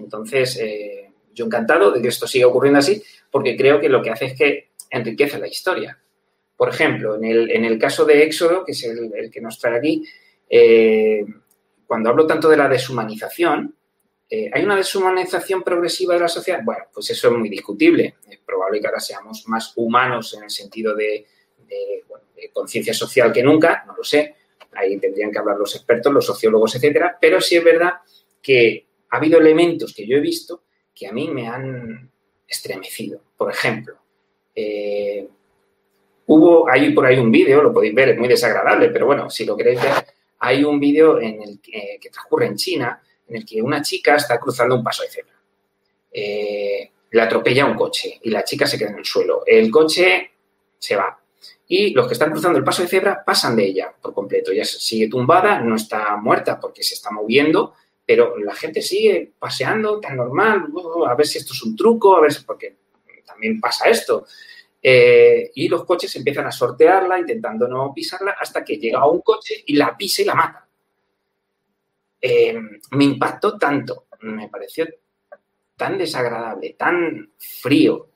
Entonces, eh, yo encantado de que esto siga ocurriendo así, porque creo que lo que hace es que enriquece la historia. Por ejemplo, en el, caso de Éxodo, que es el, que nos trae aquí, eh, cuando hablo tanto de la deshumanización, eh, ¿hay una deshumanización progresiva de la sociedad? Bueno, pues eso es muy discutible. Es probable que ahora seamos más humanos en el sentido de, de conciencia social que nunca, no lo sé. Ahí tendrían que hablar los expertos, los sociólogos, etcétera. Pero sí es verdad que ha habido elementos que yo he visto que a mí me han estremecido. Por ejemplo, eh, hubo, hay por ahí un vídeo, lo podéis ver, es muy desagradable, pero bueno, si lo queréis ver, hay un vídeo en el que, transcurre en China, en el que una chica está cruzando un paso de cebra. Eh, le atropella un coche y la chica se queda en el suelo. El coche se va. Y los que están cruzando el paso de cebra pasan de ella por completo. Ella sigue tumbada, no está muerta porque se está moviendo, pero la gente sigue paseando tan normal, uh, a ver si esto es un truco, a ver si, porque también pasa esto. Eh, y los coches empiezan a sortearla, intentando no pisarla, hasta que llega un coche y la pisa y la mata. Eh, me impactó tanto, me pareció tan desagradable, tan frío.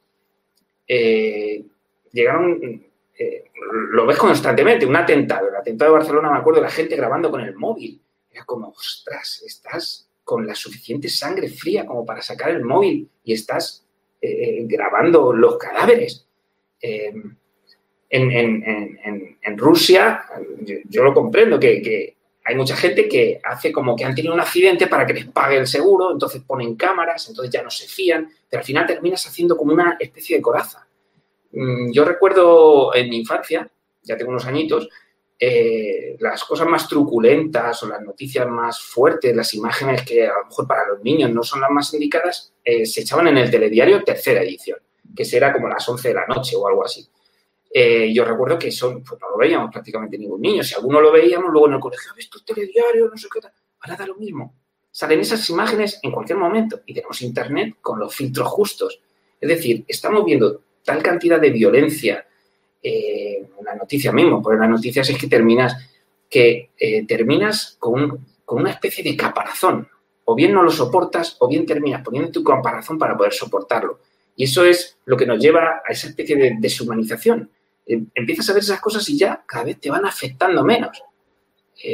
Eh, llegaron, lo ves constantemente, un atentado, el atentado de Barcelona, me acuerdo, la gente grabando con el móvil como, ostras, estás con la suficiente sangre fría como para sacar el móvil y estás eh, grabando los cadáveres. Em, en, Rusia, yo, lo comprendo, que, hay mucha gente que hace como que han tenido un accidente para que les pague el seguro, entonces ponen cámaras, entonces ya no se fían, pero al final terminas haciendo como una especie de coraza. Mm, yo recuerdo en mi infancia, ya tengo unos añitos, eh, las cosas más truculentas o las noticias más fuertes, las imágenes que a lo mejor para los niños no son las más indicadas, eh, se echaban en el telediario tercera edición, que será como las 11 de la noche o algo así. Eh, yo recuerdo que eso pues no lo veíamos prácticamente ningún niño. Si alguno lo veíamos, luego en el colegio, ¿has visto el telediario? No sé qué tal. Ahora da lo mismo. Salen esas imágenes en cualquier momento y tenemos internet con los filtros justos. Es decir, estamos viendo tal cantidad de violencia, eh, una noticia mismo, porque las noticias es que terminas, que eh, terminas con, una especie de caparazón. O bien no lo soportas, o bien terminas poniendo tu caparazón para poder soportarlo. Y eso es lo que nos lleva a esa especie de deshumanización. Eh, empiezas a ver esas cosas y ya cada vez te van afectando menos.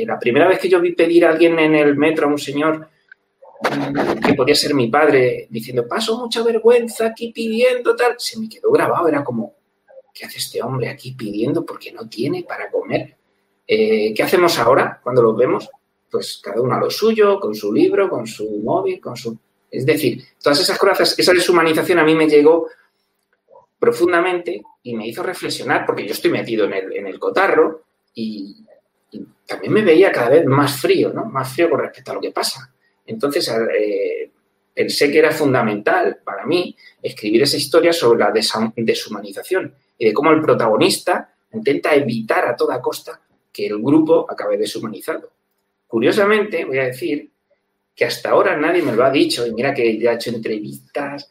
la primera vez que yo vi pedir a alguien en el metro, a un señor mm, que podía ser mi padre, diciendo, paso mucha vergüenza aquí pidiendo tal, se me quedó grabado, era como, ¿qué hace este hombre aquí pidiendo porque no tiene para comer? Eh, ¿Qué hacemos ahora cuando los vemos? Pues cada uno a lo suyo, con su libro, con su móvil, con su... Es decir, todas esas cosas, esa deshumanización a mí me llegó profundamente y me hizo reflexionar, porque yo estoy metido en el, cotarro y, también me veía cada vez más frío, ¿no? Más frío con respecto a lo que pasa. Entonces, eh, pensé que era fundamental para mí escribir esa historia sobre la deshumanización y de cómo el protagonista intenta evitar a toda costa que el grupo acabe deshumanizado. Curiosamente, voy a decir que hasta ahora nadie me lo ha dicho, y mira que ya he hecho entrevistas,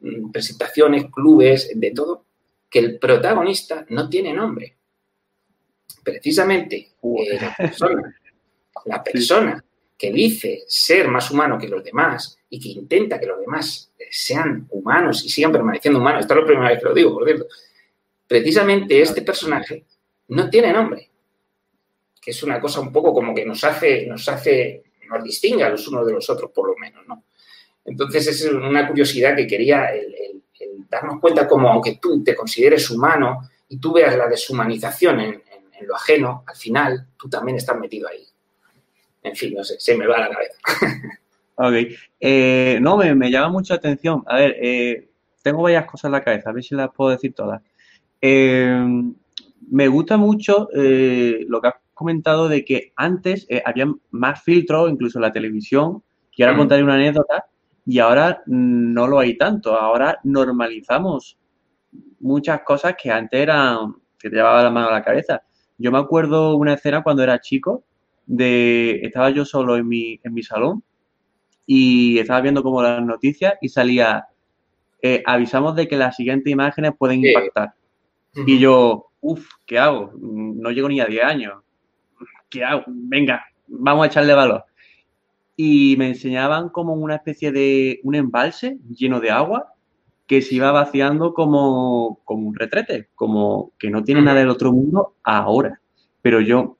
mm, presentaciones, clubes, de todo, que el protagonista no tiene nombre. Precisamente eh, la persona, que dice ser más humano que los demás y que intenta que los demás sean humanos y sigan permaneciendo humanos, esta es la primera vez que lo digo, por cierto, precisamente este personaje no tiene nombre, que es una cosa un poco como que nos hace, nos hace, nos distingue a los unos de los otros, por lo menos, ¿no? Entonces, es una curiosidad que quería el, darnos cuenta como, aunque tú te consideres humano y tú veas la deshumanización en, lo ajeno, al final tú también estás metido ahí. En fin, no sé, se me va la cabeza. Ok. Eh, no, me, llama mucha atención. A ver, eh, tengo varias cosas en la cabeza, a ver si las puedo decir todas. Eh, me gusta mucho lo que has comentado de que antes había más filtros, incluso en la televisión. Quiero mm. contar una anécdota y ahora no lo hay tanto. Ahora normalizamos muchas cosas que antes eran que te llevaba la mano a la cabeza. Yo me acuerdo una escena cuando era chico de estaba yo solo en mi, en mi salón y estaba viendo como las noticias y salía eh, avisamos de que las siguientes imágenes pueden impactar. Y yo, uff, ¿qué hago? No llego ni a 10 años. ¿Qué hago? Venga, vamos a echarle valor y me enseñaban como una especie de un embalse lleno de agua que se iba vaciando como, como un retrete, como que no tiene nada del otro mundo ahora. Pero yo,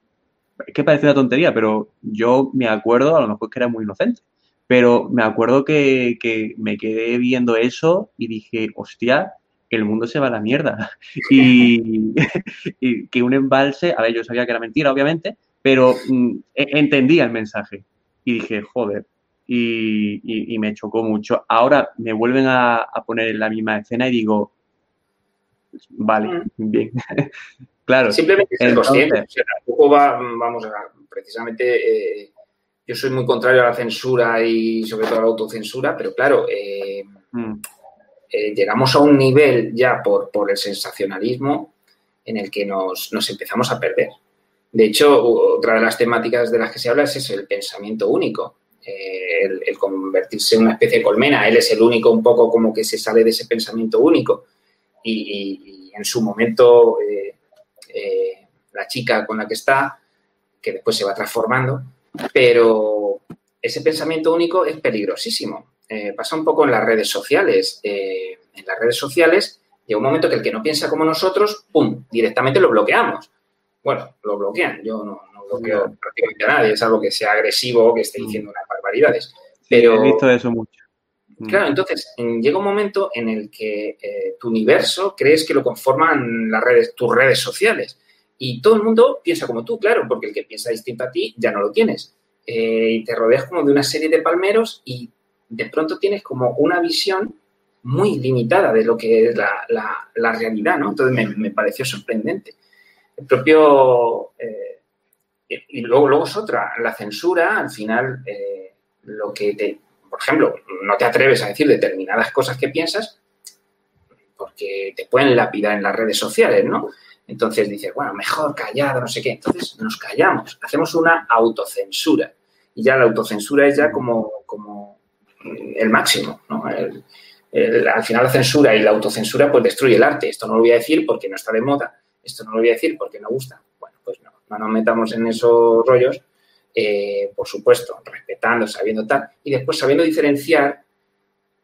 es que parece una tontería, pero yo me acuerdo, a lo mejor que era muy inocente, pero me acuerdo que, que me quedé viendo eso y dije, hostia, el mundo se va a la mierda. Y, y, que un embalse, a ver, yo sabía que era mentira, obviamente, pero mm, e, entendía el mensaje y dije, joder, y, me chocó mucho. Ahora me vuelven a, poner en la misma escena y digo, vale, mm. bien. claro. Simplemente ser consciente. tampoco va, vamos a, precisamente, eh, yo soy muy contrario a la censura y sobre todo a la autocensura, pero claro, eh, mm. eh, llegamos a un nivel ya por, por el sensacionalismo en el que nos, nos empezamos a perder. De hecho, otra de las temáticas de las que se habla es eso, el pensamiento único, el, convertirse en una especie de colmena. Él es el único un poco como que se sale de ese pensamiento único. Y, en su momento, eh, eh, la chica con la que está, que después se va transformando, pero ese pensamiento único es peligrosísimo. pasa un poco en las redes sociales. en las redes sociales llega un momento que el que no piensa como nosotros, ¡pum!, directamente lo bloqueamos bueno, lo bloquean. Yo no, bloqueo prácticamente a nadie, es algo que sea agresivo o que esté mm. diciendo unas barbaridades. Pero, he visto eso mucho. Mm. Claro, entonces llega un momento en el que eh, tu universo crees que lo conforman las redes, tus redes sociales. Y todo el mundo piensa como tú, claro, porque el que piensa distinto a ti ya no lo tienes. Eh, y te rodeas como de una serie de palmeros y de pronto tienes como una visión muy limitada de lo que es la, realidad, ¿no? Entonces me, me pareció sorprendente el propio... Eh, y luego, luego es otra, la censura, al final, eh, lo que te... Por ejemplo, no te atreves a decir determinadas cosas que piensas porque te pueden lapidar en las redes sociales, ¿no? Entonces dices, bueno, mejor callado, no sé qué. Entonces nos callamos, hacemos una autocensura. Y ya la autocensura es ya como, como el máximo, ¿no? al final la censura y la autocensura pues destruye el arte. Esto no lo voy a decir porque no está de moda, esto no lo voy a decir porque no gusta. Bueno, pues no, no nos metamos en esos rollos, eh, por supuesto, respetando, sabiendo tal, y después sabiendo diferenciar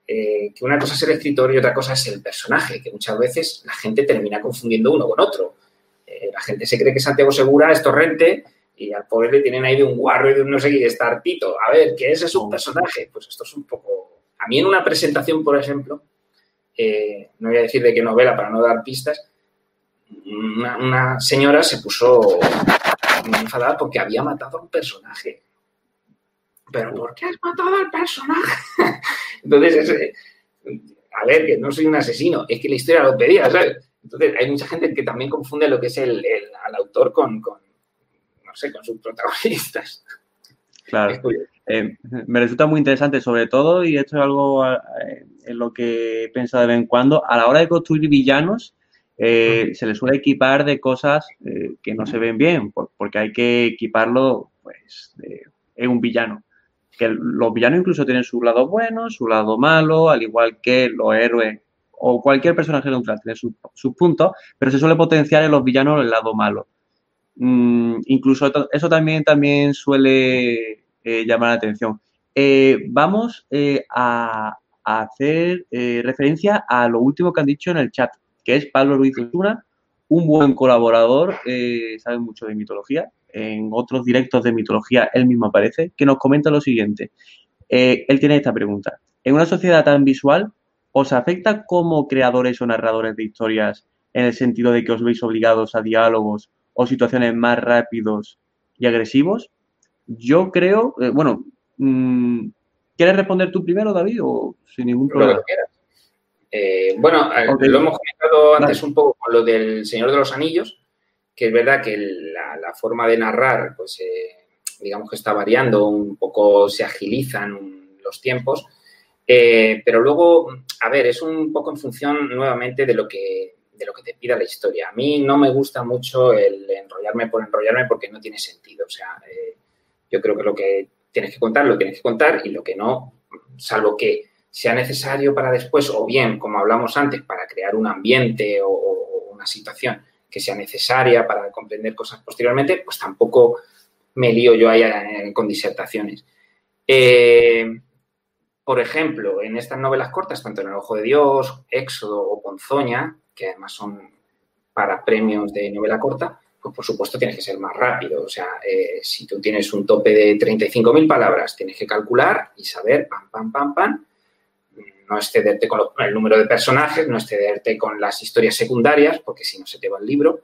eh, que una cosa es el escritor y otra cosa es el personaje, que muchas veces la gente termina confundiendo uno con otro. Eh, la gente se cree que Santiago Segura es torrente y al poder le tienen ahí de un guarro y de un no sé qué, estar pito. A ver, ¿qué es un personaje? Pues esto es un poco... A mí en una presentación, por ejemplo, no voy a decir de qué novela para no dar pistas, una, señora se puso muy enfadada porque había matado a un personaje. ¿Pero por qué has matado al personaje? Entonces, a ver, que no soy un asesino, es que la historia lo pedía, ¿sabes? Entonces, hay mucha gente que también confunde lo que es el, al autor con, no sé, con sus protagonistas. Claro. Eh, me resulta muy interesante, sobre todo, y esto es algo eh, en lo que he pensado de vez en cuando, a la hora de construir villanos, eh, se le suele equipar de cosas eh, que no se ven bien, porque hay que equiparlo, pues, en un villano. Que los villanos incluso tienen su lado bueno, su lado malo, al igual que los héroes o cualquier personaje neutral tiene sus puntos, pero se suele potenciar en los villanos el lado malo. Mm, incluso eso también, también suele llama la atención. vamos a, hacer referencia a lo último que han dicho en el chat, que es Pablo Ruiz Osuna, un buen colaborador, sabe mucho de mitología. En otros directos de mitología él mismo aparece, que nos comenta lo siguiente. él tiene esta pregunta. En una sociedad tan visual, ¿os afecta como creadores o narradores de historias en el sentido de que os veis obligados a diálogos o situaciones más rápidos y agresivos? Yo creo, eh, bueno, mm, ¿quieres responder tú primero, David, o sin ningún problema? Eh, bueno, eh, lo hemos comentado antes un poco con lo del Señor de los Anillos, que es verdad que la, forma de narrar, pues digamos que está variando, un poco se agilizan los tiempos, pero luego, a ver, es un poco en función nuevamente de lo que de lo que te pida la historia. A mí no me gusta mucho el enrollarme por enrollarme porque no tiene sentido. O sea, eh, yo creo que lo que tienes que contar, lo tienes que contar y lo que no, salvo que sea necesario para después o bien, como hablamos antes, para crear un ambiente o, una situación que sea necesaria para comprender cosas posteriormente, pues tampoco me lío yo ahí con disertaciones. Eh, por ejemplo, en estas novelas cortas, tanto en El Ojo de Dios, Éxodo o Ponzoña, que además son para premios de novela corta, pues por supuesto tienes que ser más rápido. O sea, eh, si tú tienes un tope de 35.000 palabras, tienes que calcular y saber, pam, pam, pam, pam, no excederte con el número de personajes, no excederte con las historias secundarias, porque si no se te va el libro.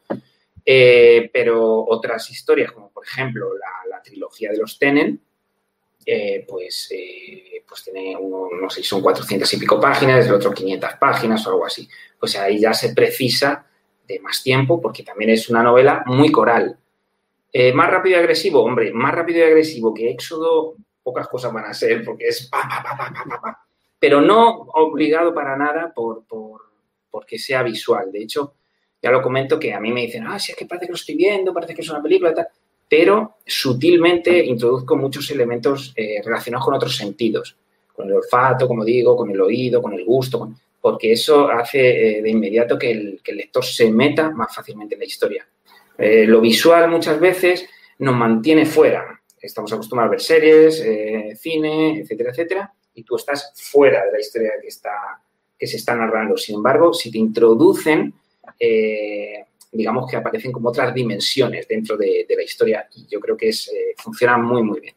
Eh, pero otras historias, como por ejemplo la, trilogía de los Tenen, eh, pues, pues tiene uno, no sé son 400 y pico páginas, el otro 500 páginas o algo así pues ahí ya se precisa de más tiempo porque también es una novela muy coral. Eh, más rápido y agresivo, hombre, más rápido y agresivo que Éxodo, pocas cosas van a ser porque es pa, pa, pa, pa, pero no obligado para nada por, por, porque sea visual. De hecho, ya lo comento que a mí me dicen, ah, sí, es que parece que lo estoy viendo, parece que es una película, tal. pero sutilmente introduzco muchos elementos eh, relacionados con otros sentidos, con el olfato, como digo, con el oído, con el gusto, porque eso hace eh, de inmediato que el, lector se meta más fácilmente en la historia. Eh, lo visual muchas veces nos mantiene fuera. Estamos acostumbrados a ver series, cine, etcétera, etcétera, y tú estás fuera de la historia que, está, que se está narrando. Sin embargo, si te introducen, digamos que aparecen como otras dimensiones dentro de, la historia, y yo creo que es, funciona muy, muy bien.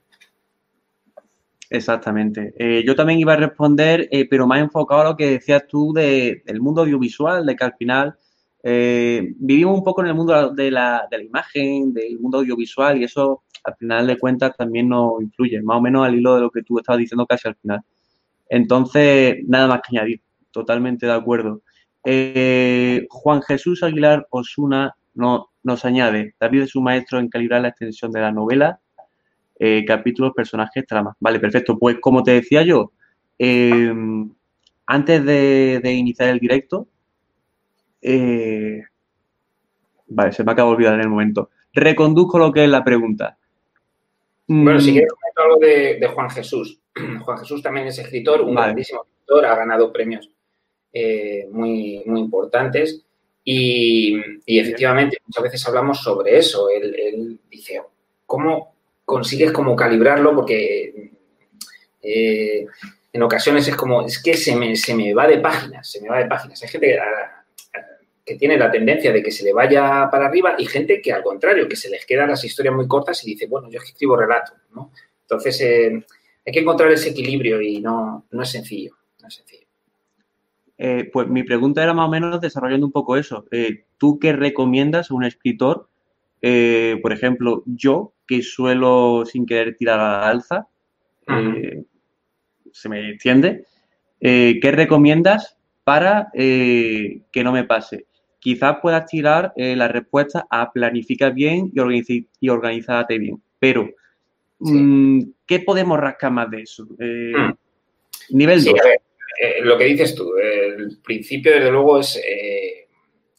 Exactamente. Eh, yo también iba a responder, eh, pero más enfocado a lo que decías tú de, del mundo audiovisual, de que al final eh, vivimos un poco en el mundo de la, de la, imagen, del mundo audiovisual, y eso al final de cuentas también nos influye, más o menos al hilo de lo que tú estabas diciendo casi al final. Entonces, nada más que añadir, totalmente de acuerdo. Juan Jesús Aguilar Osuna no, nos añade, David es un maestro en calibrar la extensión de la novela eh, capítulos, personajes, tramas. Vale, perfecto. Pues como te decía yo, eh, antes de, iniciar el directo, eh, vale, se me acaba de olvidar en el momento. Reconduzco lo que es la pregunta. Bueno, si mm. quieres comentar algo de, Juan Jesús. Juan Jesús también es escritor, un grandísimo escritor, ha ganado premios muy, muy importantes. Y, efectivamente, muchas veces hablamos sobre eso. Él, él dice, ¿cómo, consigues como calibrarlo porque eh, en ocasiones es como, es que se me, se me va de páginas, se me va de páginas. Hay gente que, tiene la tendencia de que se le vaya para arriba y gente que al contrario, que se les quedan las historias muy cortas y dice, bueno, yo escribo relato, ¿no? Entonces, eh, hay que encontrar ese equilibrio y no, no es sencillo, no es sencillo. Eh, pues mi pregunta era más o menos desarrollando un poco eso. ¿Tú qué recomiendas a un escritor? por ejemplo, yo, que suelo sin querer tirar a la alza, eh, se me entiende. Eh, ¿Qué recomiendas para eh, que no me pase? Quizás puedas tirar la respuesta a planificar bien y, y organizarte bien, pero mm, ¿qué podemos rascar más de eso? Mm. Nivel 2. lo que dices tú, el principio desde luego es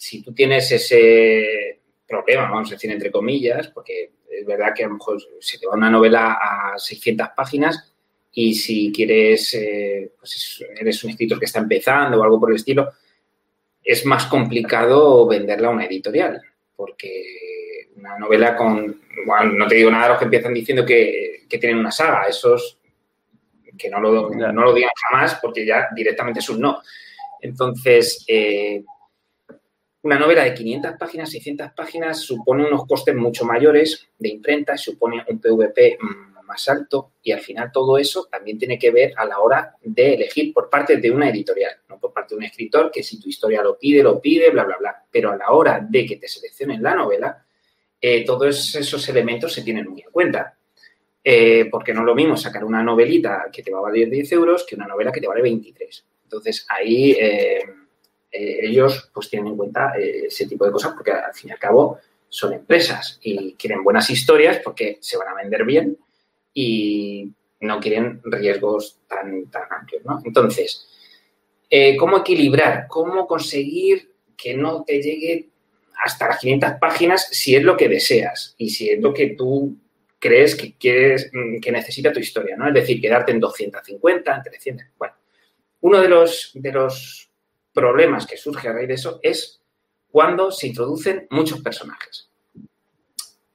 si tú tienes ese problema, vamos a decir entre comillas, porque es verdad que a lo mejor se te va una novela a 600 páginas y si quieres, eh, pues eres un escritor que está empezando o algo por el estilo, es más complicado venderla a una editorial, porque Una novela con, bueno, no te digo nada de los que empiezan diciendo que, tienen una saga, esos que no lo, no lo digan jamás porque ya directamente es un no. Entonces, eh, una novela de 500 páginas, 600 páginas, supone unos costes mucho mayores de imprenta, supone un PVP más alto y al final todo eso también tiene que ver a la hora de elegir por parte de una editorial, no por parte de un escritor que si tu historia lo pide, lo pide, bla, bla, bla. Pero a la hora de que te seleccionen la novela, eh, todos esos elementos se tienen muy en cuenta. Eh, porque no es lo mismo sacar una novelita que te va a valer 10 euros que una novela que te vale 23. Entonces ahí... Eh, ellos pues tienen en cuenta ese tipo de cosas porque al fin y al cabo son empresas y quieren buenas historias porque se van a vender bien y no quieren riesgos tan, tan amplios, ¿no? Entonces, eh, ¿cómo equilibrar? ¿Cómo conseguir que no te llegue hasta las 500 páginas si es lo que deseas y si es lo que tú crees que quieres, mm, que necesita tu historia, ¿no? Es decir, quedarte en 250, en 300. Bueno, uno de los, de los problemas que surge a raíz de eso es cuando se introducen muchos personajes.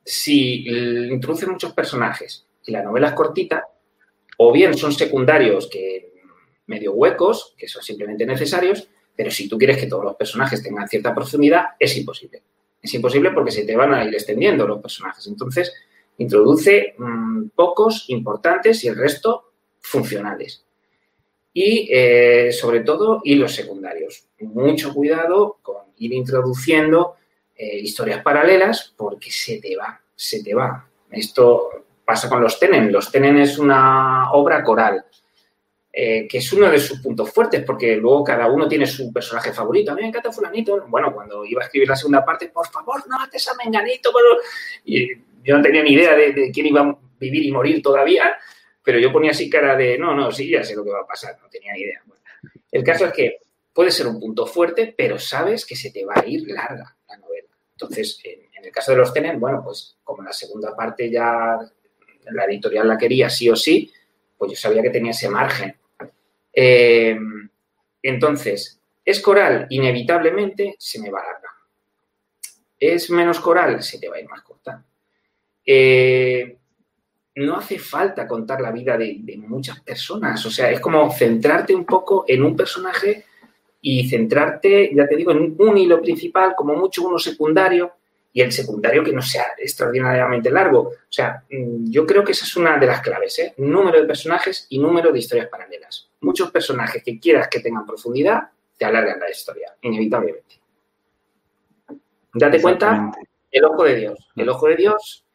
Si introducen muchos personajes y la novela es cortita, o bien son secundarios que medio huecos, que son simplemente necesarios, pero si tú quieres que todos los personajes tengan cierta profundidad, es imposible. Es imposible porque se te van a ir extendiendo los personajes. Entonces, introduce mm, pocos importantes y el resto funcionales y eh, sobre todo hilos secundarios. Mucho cuidado con ir introduciendo eh, historias paralelas porque se te va, se te va. Esto pasa con los Tenen. Los Tenen es una obra coral. Eh, que es uno de sus puntos fuertes, porque luego cada uno tiene su personaje favorito. A mí me encanta fulanito. Bueno, cuando iba a escribir la segunda parte, por favor, no mates a Menganito. Y yo no tenía ni idea de, de, quién iba a vivir y morir todavía pero yo ponía así cara de, no, no, sí, ya sé lo que va a pasar, no tenía ni idea. el caso es que puede ser un punto fuerte, pero sabes que se te va a ir larga la novela. Entonces, en, el caso de los Tenen, bueno, pues como la segunda parte ya la editorial la quería sí o sí, pues yo sabía que tenía ese margen. Eh, entonces, ¿es coral? Inevitablemente se me va larga. ¿Es menos coral? Se te va a ir más corta. Eh, no hace falta contar la vida de, muchas personas. O sea, es como centrarte un poco en un personaje y centrarte, ya te digo, en un hilo principal, como mucho uno secundario, y el secundario que no sea extraordinariamente largo. O sea, mm, yo creo que esa es una de las claves, ¿eh? Número de personajes y número de historias paralelas. Muchos personajes que quieras que tengan profundidad te alargan la historia, inevitablemente. Date cuenta, el ojo de Dios. El ojo de Dios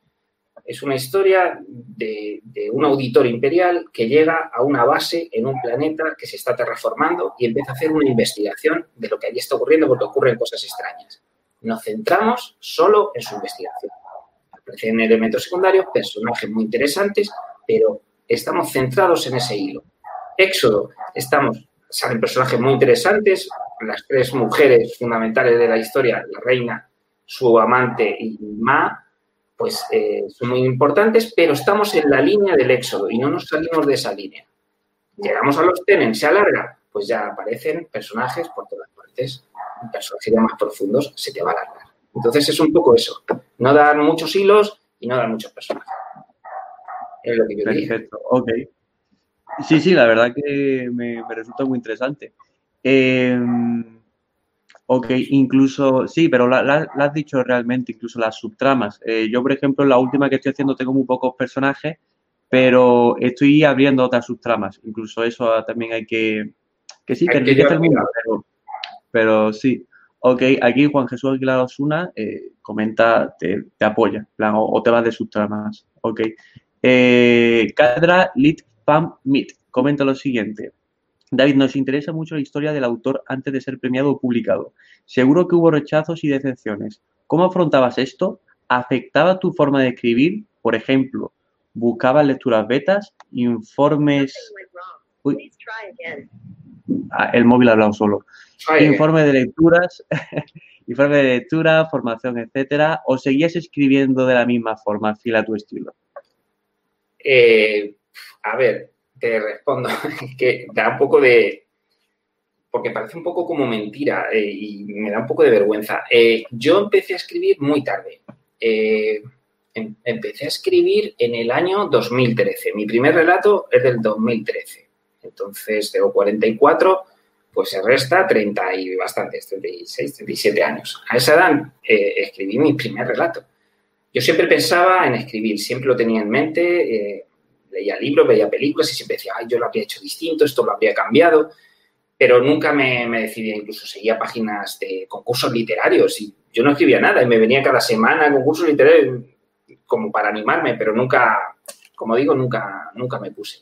es una historia de, un auditor imperial que llega a una base en un planeta que se está terraformando y empieza a hacer una investigación de lo que allí está ocurriendo porque ocurren cosas extrañas. Nos centramos solo en su investigación. Aparecen elementos secundarios, personajes muy interesantes, pero estamos centrados en ese hilo. Éxodo, estamos, salen personajes muy interesantes, las tres mujeres fundamentales de la historia, la reina, su amante y Ma, pues eh, son muy importantes, pero estamos en la línea del éxodo y no nos salimos de esa línea. Llegamos a los Tenen, se alarga, pues ya aparecen personajes por todas partes, personajes ya más profundos, se te va a alargar. Entonces es un poco eso, no dar muchos hilos y no dar muchos personajes. Es lo que yo Perfecto, ok. Sí, sí, la verdad que me, resulta muy interesante. Eh, Ok, incluso, sí, pero lo has dicho realmente, incluso las subtramas. Eh, yo, por ejemplo, en la última que estoy haciendo tengo muy pocos personajes, pero estoy abriendo otras subtramas. Incluso eso también hay que, que sí, que el mundo, pero, sí. Ok, aquí Juan Jesús Aguilar Osuna eh, comenta, te, apoya, plan, o, te vas de subtramas. Ok. Eh, Cadra Lit Pam Mit comenta lo siguiente. David, nos interesa mucho la historia del autor antes de ser premiado o publicado. Seguro que hubo rechazos y decepciones. ¿Cómo afrontabas esto? ¿Afectaba tu forma de escribir? Por ejemplo, ¿buscabas lecturas betas, informes... Ah, el móvil ha hablado solo. Informe de lecturas, informe de lectura, formación, etcétera, o seguías escribiendo de la misma forma, fiel a tu estilo? Eh, a ver, te respondo, que da un poco de... porque parece un poco como mentira eh, y me da un poco de vergüenza. Eh, yo empecé a escribir muy tarde. eh, em, empecé a escribir en el año 2013. Mi primer relato es del 2013. Entonces, tengo 44, pues se resta 30 y bastantes, 36, 37 años. A esa edad eh, escribí mi primer relato. Yo siempre pensaba en escribir, siempre lo tenía en mente, eh, leía libros, veía películas y siempre decía, ay, yo lo habría hecho distinto, esto lo habría cambiado, pero nunca me, me decidía, incluso seguía páginas de concursos literarios y yo no escribía nada y me venía cada semana a concursos literarios como para animarme, pero nunca, como digo, nunca, nunca me puse.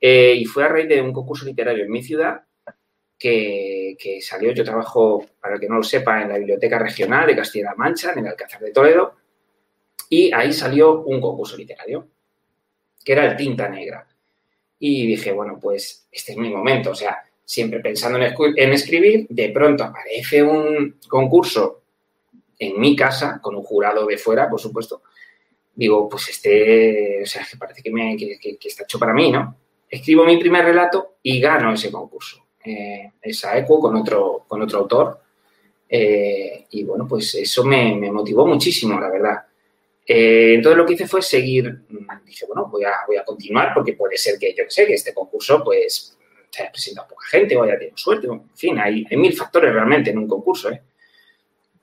Eh, y fue a raíz de un concurso literario en mi ciudad que, salió, yo trabajo, para el que no lo sepa, en la Biblioteca Regional de Castilla-La Mancha, en el Alcázar de Toledo, y ahí salió un concurso literario, que era el Tinta Negra. Y dije, bueno, pues este es mi momento, o sea, siempre pensando en, en escribir, de pronto aparece un concurso en mi casa, con un jurado de fuera, por supuesto, digo, pues este, o sea, que parece que, me, que, está hecho para mí, ¿no? Escribo mi primer relato y gano ese concurso. Eh, esa eco con otro, con otro autor. Eh, y bueno, pues eso me, motivó muchísimo, la verdad. Eh, entonces lo que hice fue seguir, dije, bueno, voy a, voy a continuar porque puede ser que, yo que sé, que este concurso pues se haya presentado poca gente o haya tenido suerte. En fin, hay, hay mil factores realmente en un concurso, ¿eh?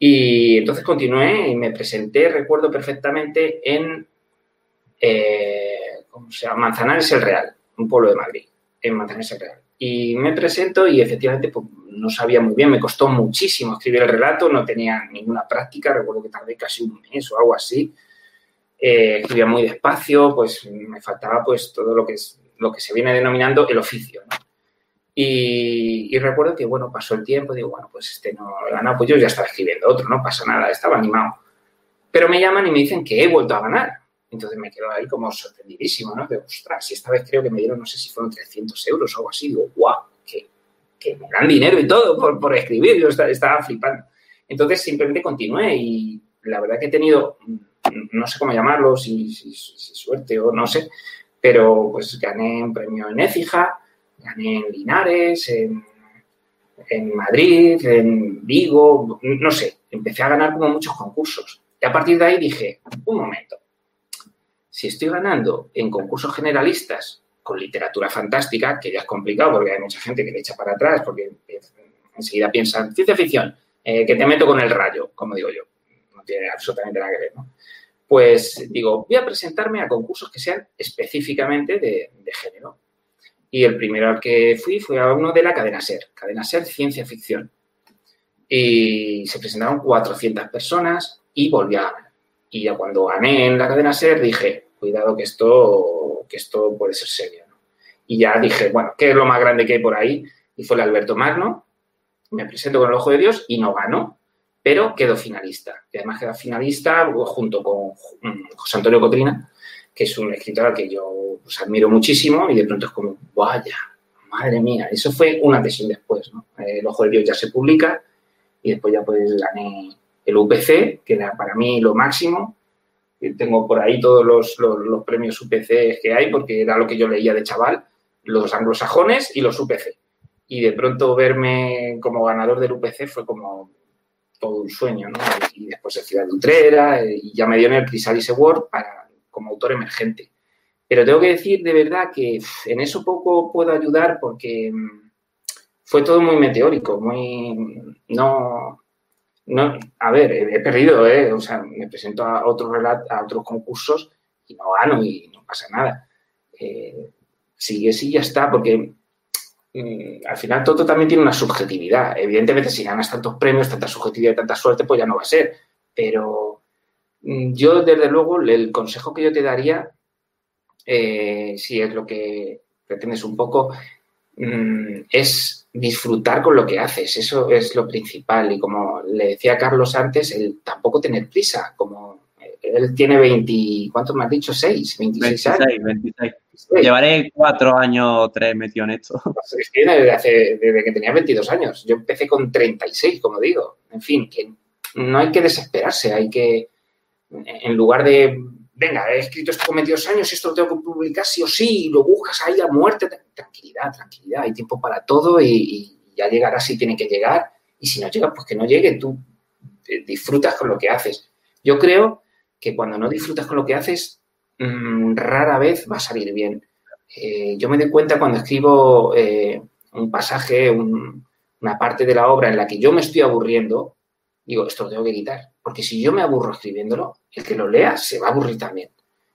Y entonces continué y me presenté, recuerdo perfectamente, en eh, ¿cómo se llama? Manzanares el Real, un pueblo de Madrid, en Manzanares Real. Y me presento y efectivamente pues, no sabía muy bien, me costó muchísimo escribir el relato, no tenía ninguna práctica, recuerdo que tardé casi un mes o algo así. Eh, escribía muy despacio, pues me faltaba pues todo lo que es lo que se viene denominando el oficio, ¿no? Y, recuerdo que, bueno, pasó el tiempo, digo, bueno, pues este no lo ganado, pues yo ya estaba escribiendo otro, no pasa nada, estaba animado. Pero me llaman y me dicen que he vuelto a ganar. Entonces me quedo ahí como sorprendidísimo, ¿no? De, ostras, y esta vez creo que me dieron, no sé si fueron 300 euros o algo así. Digo, guau, que, que me dan dinero y todo por, por escribir. Yo estaba, flipando. Entonces simplemente continué y la verdad que he tenido, no sé cómo llamarlo, si, suerte o no sé, pero pues gané un premio en Écija, gané en Linares, en, Madrid, en Vigo, no sé, empecé a ganar como muchos concursos. Y a partir de ahí dije, un momento, si estoy ganando en concursos generalistas con literatura fantástica, que ya es complicado porque hay mucha gente que le echa para atrás porque enseguida piensan, ciencia ficción, eh, que te meto con el rayo, como digo yo, no tiene absolutamente nada que ver, ¿no? Pues digo, voy a presentarme a concursos que sean específicamente de género. Y el primero al que fui fue a uno de la cadena SER, cadena SER Ciencia Ficción. Y se presentaron 400 personas y volví a ganar. Y ya cuando gané en la cadena SER dije, cuidado que esto, que esto puede ser serio. Y ya dije, bueno, ¿qué es lo más grande que hay por ahí? Y fue el Alberto Magno. Me presento con el ojo de Dios y no gano, pero quedo finalista. Y además quedo finalista junto con José Antonio Cotrina, que es un escritor al que yo pues, admiro muchísimo y de pronto es como, vaya, madre mía, eso fue una sesión después. El Ojo de Dios ya se publica y después ya pues gané el UPC, que era para mí lo máximo. Tengo por ahí todos los, los, premios UPC que hay porque era lo que yo leía de chaval, los anglosajones y los UPC. Y de pronto verme como ganador del UPC fue como todo un sueño, ¿no? Y después el Ciudad de Utrera y ya me dio en el Chrysalis Award para como autor emergente. Pero tengo que decir de verdad que en eso poco puedo ayudar porque mm, fue todo muy meteórico, muy... No, no, a ver, he perdido, ¿eh? o sea, me presento a otros a otros concursos y no gano y no pasa nada. Eh, sigue sí, ya está, porque mm, al final todo también tiene una subjetividad. Evidentemente, si ganas tantos premios, tanta subjetividad, tanta suerte, pues ya no va a ser. Pero Mm, yo, desde luego, el consejo que yo te daría, eh, si es lo que pretendes un poco, mm, es disfrutar con lo que haces. Eso es lo principal. Y como le decía Carlos antes, el tampoco tener prisa. Como eh, él tiene 20, ¿cuántos me has dicho? ¿6? 26 años. 26. Llevaré cuatro años o tres metido en esto. Es que desde, desde que tenía 22 años. Yo empecé con 36, como digo. En fin, que no hay que desesperarse, hay que en lugar de, venga, he escrito esto con 22 años, esto lo tengo que publicar sí o sí, y lo buscas ahí a muerte, tranquilidad, tranquilidad, hay tiempo para todo y, ya llegará si tiene que llegar, y si no llega, pues que no llegue, tú disfrutas con lo que haces. Yo creo que cuando no disfrutas con lo que haces, mm, rara vez va a salir bien. Eh, yo me doy cuenta cuando escribo eh, un pasaje, una parte de la obra en la que yo me estoy aburriendo, digo, esto lo tengo que quitar, porque si yo me aburro escribiéndolo, el que lo lea se va a aburrir también.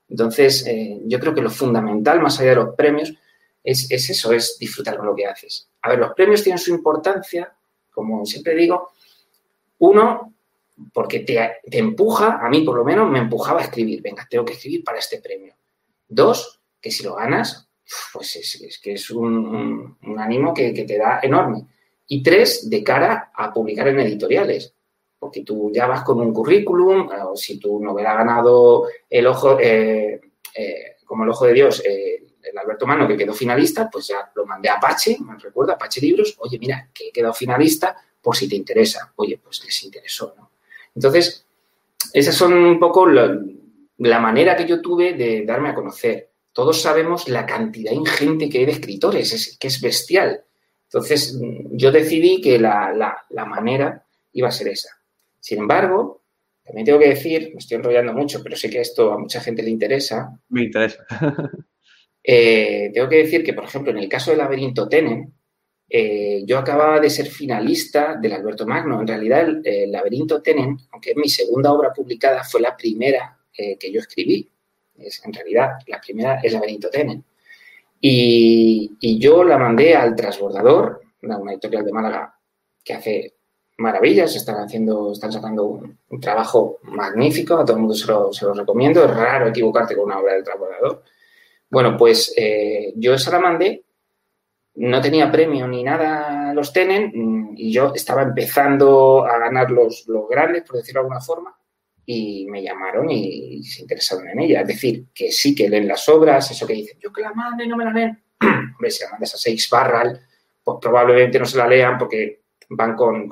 Entonces, eh, yo creo que lo fundamental, más allá de los premios, es, eso, es disfrutar con lo que haces. A ver, los premios tienen su importancia, como siempre digo, uno, porque te, empuja, a mí por lo menos me empujaba a escribir, venga, tengo que escribir para este premio. Dos, que si lo ganas, pues es, que es un, ánimo que, te da enorme. Y tres, de cara a publicar en editoriales porque tú ya vas con un currículum, o si tu novela ha ganado el ojo, eh, eh, como el ojo de Dios, eh, el Alberto Mano, que quedó finalista, pues ya lo mandé a Apache, me recuerda, Apache Libros, oye, mira, que he quedado finalista por si te interesa. Oye, pues les interesó, ¿no? Entonces, esas son un poco la, manera que yo tuve de darme a conocer. Todos sabemos la cantidad ingente que hay de escritores, es, que es bestial. Entonces, yo decidí que la, la manera iba a ser esa. Sin embargo, también tengo que decir, me estoy enrollando mucho, pero sé que esto a mucha gente le interesa. Me interesa. Eh, tengo que decir que, por ejemplo, en el caso del laberinto Tenen, eh, yo acababa de ser finalista del Alberto Magno. En realidad, el, laberinto Tenen, aunque es mi segunda obra publicada, fue la primera eh, que yo escribí. Es, en realidad, la primera es Laberinto Tenen. Y, y yo la mandé al Transbordador, una editorial de Málaga que hace maravillas, están haciendo, están sacando un, trabajo magnífico, a todo el mundo se lo, se lo, recomiendo, es raro equivocarte con una obra del trabajador. Bueno, pues eh, yo esa la mandé, no tenía premio ni nada los tenen y yo estaba empezando a ganar los, los grandes, por decirlo de alguna forma, y me llamaron y, se interesaron en ella. Es decir, que sí que leen las obras, eso que dicen, yo que la mande y no me la leen. Hombre, si la mandas a seis barral, pues probablemente no se la lean porque van con,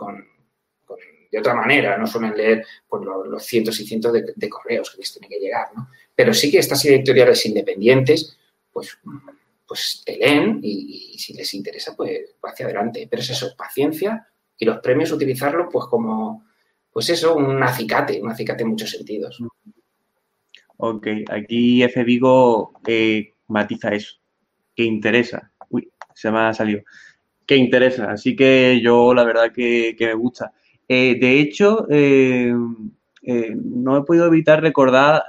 de otra manera, no suelen leer pues, los, cientos y cientos de, correos que les tienen que llegar, ¿no? Pero sí que estas editoriales independientes, pues, pues te leen y, si les interesa, pues hacia adelante. Pero es eso, paciencia y los premios utilizarlo pues como, pues eso, un acicate, un acicate en muchos sentidos. Ok, aquí F. Vigo eh, matiza eso, que interesa. Uy, se me ha salido. Que interesa, así que yo la verdad que, que me gusta. Eh, de hecho, eh, eh, no he podido evitar recordar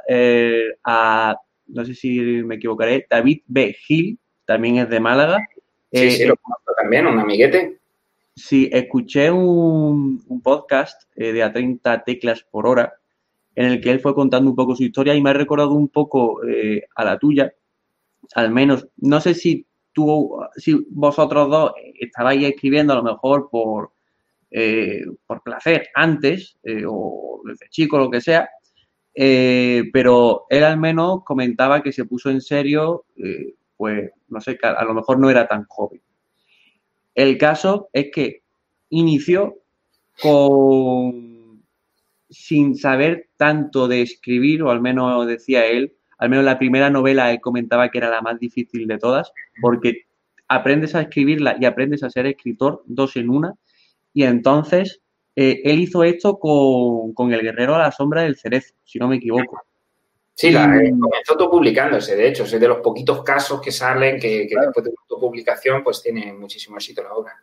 a, no sé si me equivocaré, David B. Gil, también es de Málaga. Sí, sí, lo conozco también, un amiguete. Sí, escuché un, podcast de a 30 teclas por hora en el que él fue contando un poco su historia y me ha recordado un poco a la tuya. Al menos, no sé si tú, si vosotros dos estabais escribiendo a lo mejor por, eh, por placer antes eh, o desde chico, lo que sea, eh, pero él al menos comentaba que se puso en serio, pues no sé, a lo mejor no era tan joven. El caso es que inició con sin saber tanto de escribir, o al menos decía él, al menos la primera novela él comentaba que era la más difícil de todas, porque aprendes a escribirla y aprendes a ser escritor dos en una, y entonces eh, él hizo esto con, El Guerrero a la Sombra del Cerezo, si no me equivoco. Sí, la, eh, comenzó autopublicándose, de hecho, es de los poquitos casos que salen que, después de tu publicación pues tiene muchísimo éxito la obra.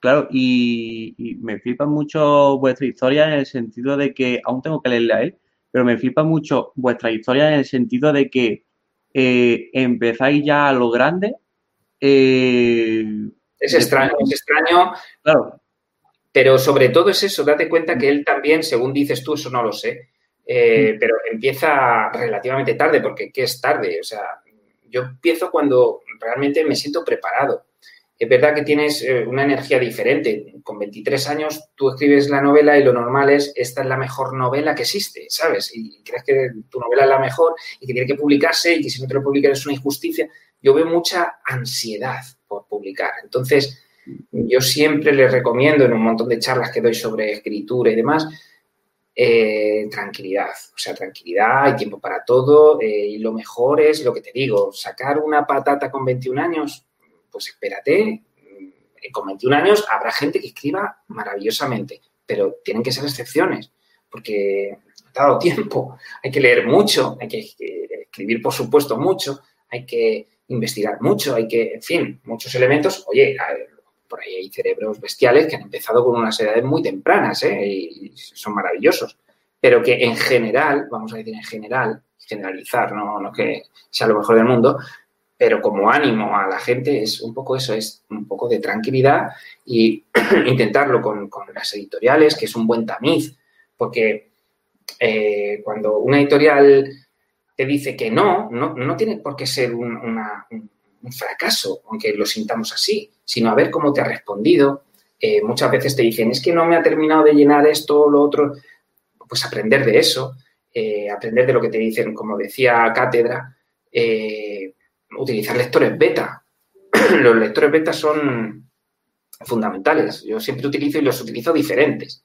Claro, y, me flipa mucho vuestra historia en el sentido de que, aún tengo que leerla a él, pero me flipa mucho vuestra historia en el sentido de que eh, empezáis ya a lo grande. es extraño, es extraño. Claro. Pero sobre todo es eso, date cuenta que él también, según dices tú, eso no lo sé, eh, pero empieza relativamente tarde, porque ¿qué es tarde? O sea, yo empiezo cuando realmente me siento preparado. Es verdad que tienes eh, una energía diferente. Con 23 años tú escribes la novela y lo normal es, esta es la mejor novela que existe, ¿sabes? Y crees que tu novela es la mejor y que tiene que publicarse y que si no te lo publican es una injusticia. Yo veo mucha ansiedad por publicar. Entonces, yo siempre les recomiendo en un montón de charlas que doy sobre escritura y demás, eh, tranquilidad, o sea, tranquilidad, hay tiempo para todo eh, y lo mejor es lo que te digo, sacar una patata con 21 años, pues espérate, mm, con 21 años habrá gente que escriba maravillosamente, pero tienen que ser excepciones, porque ha dado tiempo. Hay que leer mucho, hay que escribir, por supuesto, mucho, hay que investigar mucho, hay que, en fin, muchos elementos. Oye, por ahí hay cerebros bestiales que han empezado con unas edades muy tempranas ¿eh? y son maravillosos, pero que en general, vamos a decir en general, generalizar, no, no que sea lo mejor del mundo, pero como ánimo a la gente es un poco eso, es un poco de tranquilidad y intentarlo con, las editoriales, que es un buen tamiz, porque eh, cuando una editorial te dice que no, no, no tiene por qué ser un, un, fracaso, aunque lo sintamos así, sino a ver cómo te ha respondido. Eh, muchas veces te dicen, es que no me ha terminado de llenar esto o lo otro, pues aprender de eso, eh, aprender de lo que te dicen, como decía Cátedra, utilizar lectores beta. los lectores beta son fundamentales. Yo siempre utilizo y los utilizo diferentes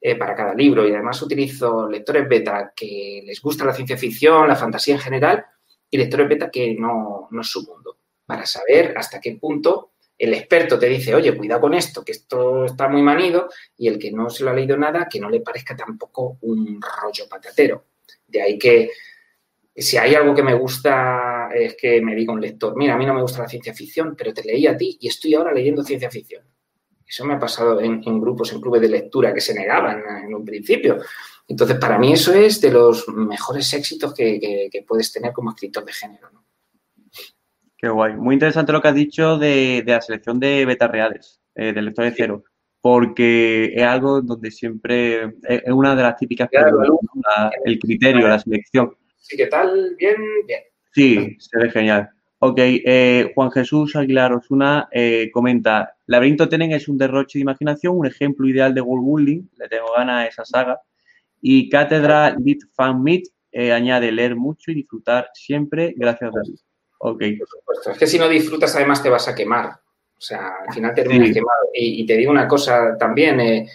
eh, para cada libro y además utilizo lectores beta que les gusta la ciencia ficción, la fantasía en general y lectores beta que no, no es su mundo, para saber hasta qué punto el experto te dice, oye, cuidado con esto, que esto está muy manido, y el que no se lo ha leído nada, que no le parezca tampoco un rollo patatero. De ahí que si hay algo que me gusta es que me diga un lector, mira, a mí no me gusta la ciencia ficción, pero te leí a ti y estoy ahora leyendo ciencia ficción. Eso me ha pasado en, grupos, en clubes de lectura que se negaban en un principio. Entonces, para mí eso es de los mejores éxitos que, puedes tener como escritor de género. Qué guay. Muy interesante lo que has dicho de, la selección de betas reales, eh, del lector de cero, porque es algo donde siempre es una de las típicas el criterio, la selección. Sí, ¿qué tal? Bien, bien. Sí, se ve genial. Ok, eh, Juan Jesús Aguilar Osuna eh, comenta, Laberinto Tenen es un derroche de imaginación, un ejemplo ideal de world building, le tengo ganas a esa saga. Y Cátedra Lit Fan Meet eh, añade leer mucho y disfrutar siempre, gracias David. Ok. Por supuesto, es que si no disfrutas además te vas a quemar. O sea, al final terminas quemado. Y, te digo una cosa también,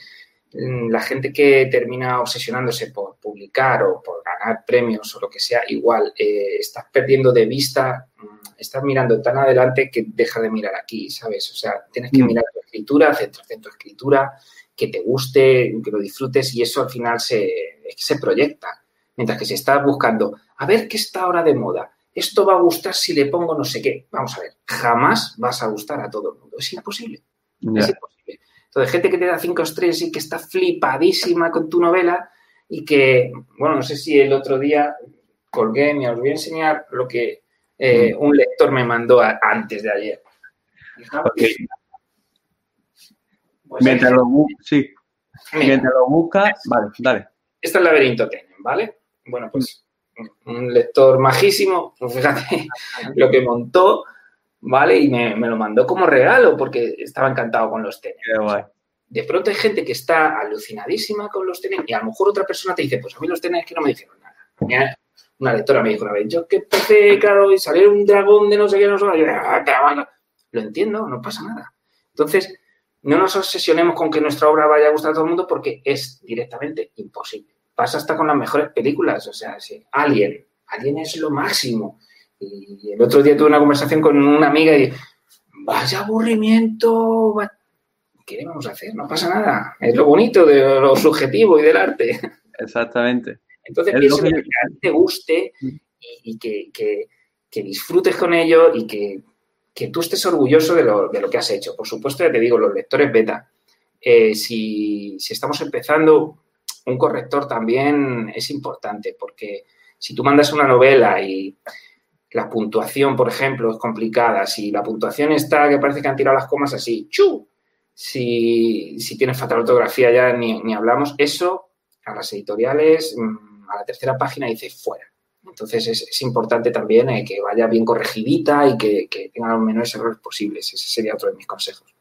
Mm, la gente que termina obsesionándose por publicar o por ganar premios o lo que sea, igual eh, estás perdiendo de vista, mm, estás mirando tan adelante que deja de mirar aquí, ¿sabes? O sea, tienes que mm. mirar tu escritura, centrarte en tu escritura, que te guste, que lo disfrutes y eso al final se, se proyecta. Mientras que si estás buscando, a ver qué está ahora de moda, esto va a gustar si le pongo no sé qué. Vamos a ver, jamás vas a gustar a todo el mundo. Es imposible. Es imposible de gente que te da cinco estrellas y que está flipadísima con tu novela y que, bueno, no sé si el otro día colgué, me os voy a enseñar lo que eh, mm. un lector me mandó antes de ayer. Pues mientras, lo, sí. mientras lo busca, vale, dale. Este es el laberinto ¿vale? Bueno, pues un lector majísimo, pues fíjate lo que montó ¿vale? Y me, lo mandó como regalo porque estaba encantado con los tenis. De pronto hay gente que está alucinadísima con los tenis y a lo mejor otra persona te dice, pues a mí los tenis que no me dijeron nada. Una lectora me dijo una vez, yo que empecé, claro, y salió un dragón de no sé qué, no sé qué, ah, lo entiendo, no pasa nada. Entonces, no nos obsesionemos con que nuestra obra vaya a gustar a todo el mundo porque es directamente imposible. Pasa hasta con las mejores películas, o sea, si Alien, Alien es lo máximo. Y el otro día tuve una conversación con una amiga y vaya aburrimiento, ¿qué vamos a hacer? No pasa nada. Es lo bonito de lo subjetivo y del arte. Exactamente. Entonces pienso que, a ti te guste y, que, disfrutes con ello y que, tú estés orgulloso de lo, que has hecho. Por supuesto, ya te digo, los lectores beta. Eh, si, si estamos empezando, un corrector también es importante porque si tú mandas una novela y la puntuación, por ejemplo, es complicada. Si la puntuación está que parece que han tirado las comas así, ¡chu! Si, si tienes fatal ortografía ya ni, hablamos. Eso a las editoriales, mm, a la tercera página dice fuera. Entonces es, importante también eh, que vaya bien corregidita y que, tenga los menores errores posibles. Ese sería otro de mis consejos.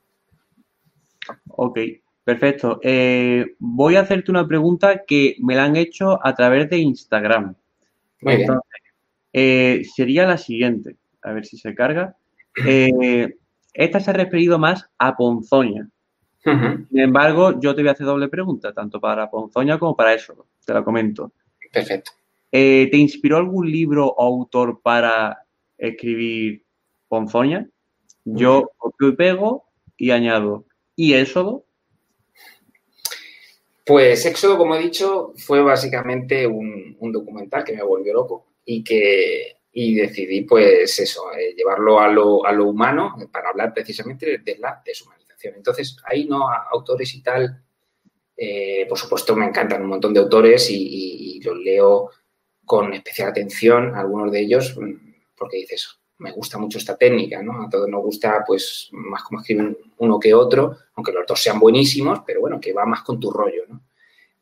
Ok, perfecto. Eh, voy a hacerte una pregunta que me la han hecho a través de Instagram. Muy bien. Eh, sería la siguiente. A ver si se carga. Eh, esta se ha referido más a Ponzoña. Sin embargo, yo te voy a hacer doble pregunta, tanto para Ponzoña como para eso. Te la comento. Perfecto. ¿Te inspiró algún libro o autor para escribir Ponzoña? Yo copio y pego y añado. ¿Y Éxodo? Pues Éxodo, como he dicho, fue básicamente un, documental que me volvió loco y que y decidí, pues eso, eh, llevarlo a lo, a lo, humano para hablar precisamente de la deshumanización. Entonces, ahí no, autores y tal, eh, por supuesto, me encantan un montón de autores y, los leo con especial atención, algunos de ellos, porque dices, me gusta mucho esta técnica, ¿no? A todos nos gusta, pues, más como escriben uno que otro, aunque los dos sean buenísimos, pero bueno, que va más con tu rollo, ¿no?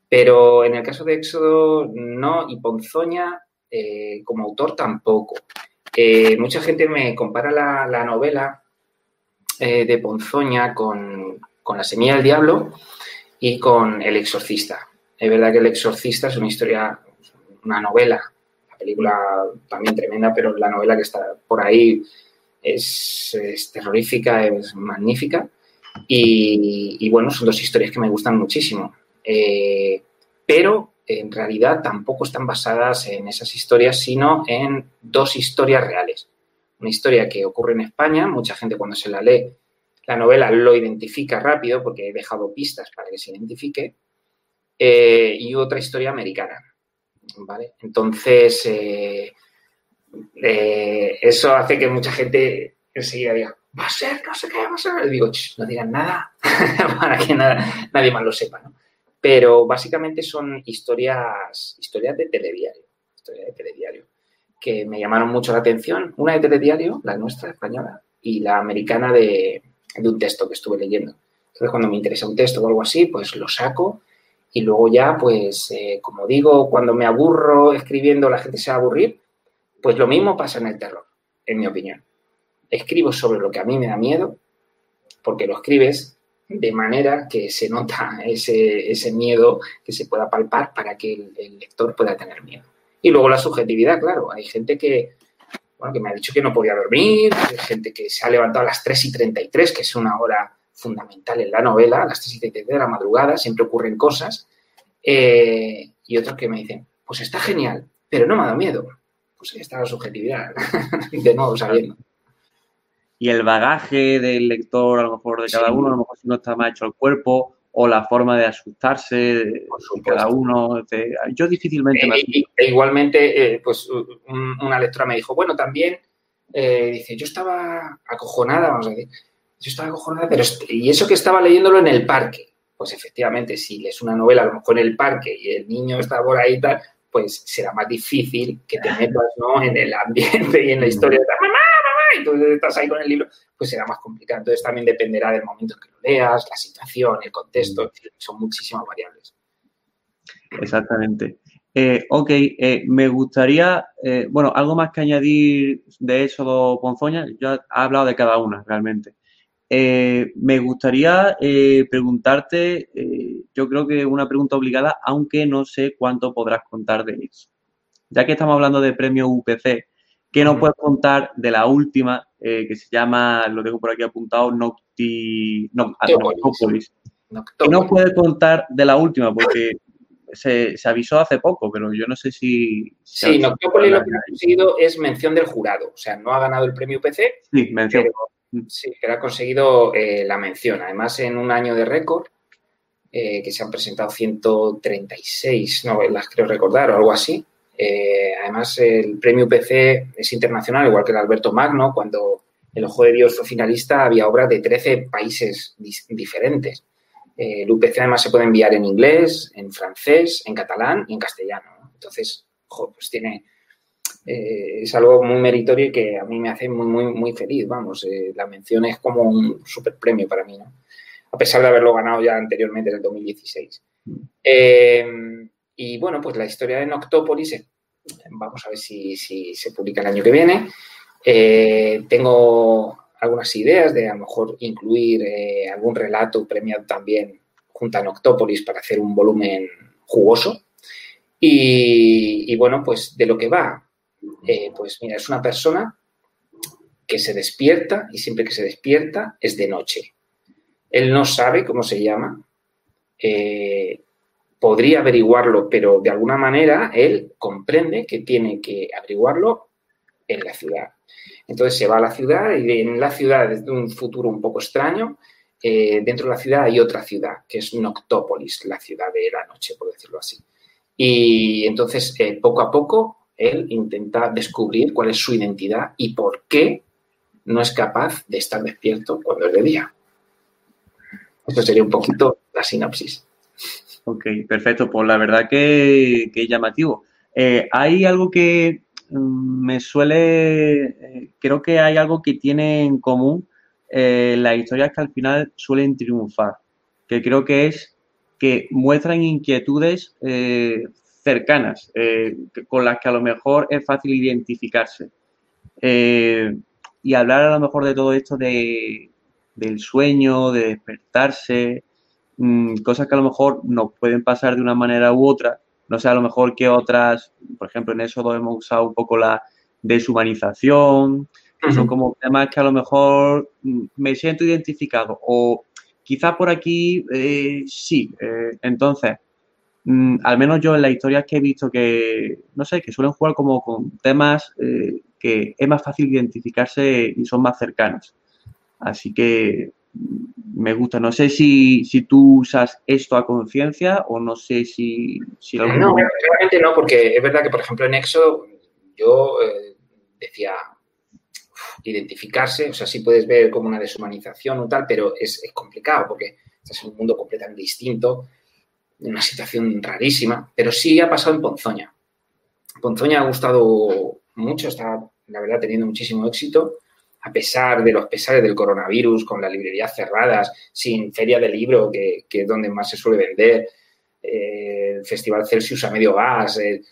Pero en el caso de Éxodo, no, y Ponzoña, eh, como autor, tampoco. Eh, mucha gente me compara la, novela eh, de Ponzoña con, con, La Semilla del Diablo y con El Exorcista. Es verdad que El Exorcista es una historia, una novela película también tremenda, pero la novela que está por ahí es, terrorífica, es magnífica. Y, bueno, son dos historias que me gustan muchísimo. Eh, pero en realidad tampoco están basadas en esas historias, sino en dos historias reales. Una historia que ocurre en España, mucha gente cuando se la lee, la novela lo identifica rápido porque he dejado pistas para que se identifique, eh, y otra historia americana. ¿Vale? Entonces, eh, eh, eso hace que mucha gente enseguida diga, va a ser, no sé qué, va a ser. Y digo, no digan nada para que nadie más lo sepa, ¿no? Pero básicamente son historias, historias de telediario, telediario, que me llamaron mucho la atención. Una de telediario, la nuestra, española, y la americana de, de un texto que estuve leyendo. Entonces, cuando me interesa un texto o algo así, pues lo saco y luego ya, pues, eh, como digo, cuando me aburro escribiendo, la gente se va a aburrir, pues lo mismo pasa en el terror, en mi opinión. Escribo sobre lo que a mí me da miedo, porque lo escribes de manera que se nota ese, ese miedo que se pueda palpar para que el, lector pueda tener miedo. Y luego la subjetividad, claro. Hay gente que, bueno, que me ha dicho que no podía dormir, hay gente que se ha levantado a las 3 y 33, que es una hora fundamental en la novela, a las 3 y de la madrugada, siempre ocurren cosas, eh, y otros que me dicen, pues está genial, pero no me ha dado miedo. Pues ahí está la subjetividad, de nuevo sabiendo. Y el bagaje del lector, a lo mejor de cada uno, a lo mejor si no está más hecho el cuerpo, o la forma de asustarse de, cada uno. yo difícilmente me e, e igualmente, eh, pues una lectora me dijo, bueno, también, eh, dice, yo estaba acojonada, vamos a decir, yo estaba acojonada, pero y eso que estaba leyéndolo en el parque. Pues efectivamente, si lees una novela a lo mejor en el parque y el niño está por ahí y tal, pues será más difícil que te metas ¿no? en el ambiente y en la historia de mamá, mamá, y tú estás ahí con el libro, pues será más complicado. Entonces también dependerá del momento en que lo leas, la situación, el contexto, son muchísimas variables. Exactamente. Eh, ok, eh, me gustaría, eh, bueno, algo más que añadir de eso, Ponzoña. Yo he hablado de cada una realmente. Eh, me gustaría eh, preguntarte, eh, yo creo que una pregunta obligada, aunque no sé cuánto podrás contar de eso. Ya que estamos hablando de premio UPC, ¿qué nos puedes contar de la última, que se llama, lo tengo por aquí apuntado, Nocti... Noctopolis? ¿Qué nos puedes contar de la última? Porque se, avisó hace poco, pero yo no sé si... Sí, Noctopolis lo que ha conseguido es mención del jurado. O sea, no ha ganado el premio UPC, sí, mención. Sí, que ha conseguido eh, la mención. Además, en un año de récord, eh, que se han presentado 136 novelas, creo recordar, o algo así. Eh, además, el premio UPC es internacional, igual que el Alberto Magno. Cuando El Ojo de Dios fue finalista, había obras de 13 países diferentes. el UPC además se puede enviar en inglés, en francés, en catalán y en castellano. Entonces, pues tiene eh, es algo muy meritorio y que a mí me hace muy, muy, muy feliz, vamos. Eh, la mención es como un super premio para mí, ¿no? A pesar de haberlo ganado ya anteriormente en el 2016. Eh, y bueno, pues la historia de Noctópolis, vamos a ver si, se publica el año que viene. tengo algunas ideas de a lo mejor incluir algún relato premiado también junto a Noctópolis para hacer un volumen jugoso. Y, bueno, pues de lo que va, eh, pues mira, es una persona que se despierta y siempre que se despierta es de noche. Él no sabe cómo se llama, eh, podría averiguarlo, pero de alguna manera él comprende que tiene que averiguarlo en la ciudad. Entonces se va a la ciudad y en la ciudad, desde un futuro un poco extraño, eh, dentro de la ciudad hay otra ciudad, que es Noctópolis, la ciudad de la noche, por decirlo así. Y entonces, poco a poco, él intenta descubrir cuál es su identidad y por qué no es capaz de estar despierto cuando es de día. Esto sería un poquito la sinopsis. Ok, perfecto. Pues la verdad que, es llamativo. Eh, hay algo que mm, me suele, eh, creo que hay algo que tiene en común eh, las historias que al final suelen triunfar, que creo que es que muestran inquietudes cercanas, con las que a lo mejor es fácil identificarse. y hablar a lo mejor de todo esto de, del sueño, de despertarse, Mm, cosas que a lo mejor nos pueden pasar de una manera u otra. No sé, a lo mejor que otras, por ejemplo, en eso hemos usado un poco la deshumanización, que son como temas que a lo mejor mm, me siento identificado. O quizás por aquí eh, sí. Eh, entonces, mm, al menos yo en las historias que he visto que, no sé, que suelen jugar como con temas eh, que es más fácil identificarse y son más cercanos. Así que me gusta. No sé si, si tú usas esto a conciencia o no sé si... si No, realmente no, porque es verdad que, por ejemplo, en Exo yo eh, decía identificarse, o sea, sí puedes ver como una deshumanización o tal, pero es, complicado porque estás en un mundo completamente distinto, una situación rarísima, pero sí ha pasado en Ponzoña. Ponzoña ha gustado mucho, está, la verdad, teniendo muchísimo éxito a pesar de los pesares del coronavirus, con las librerías cerradas, sin feria de libro, que, es donde más se suele vender, eh, el Festival Celsius a medio gas, eh,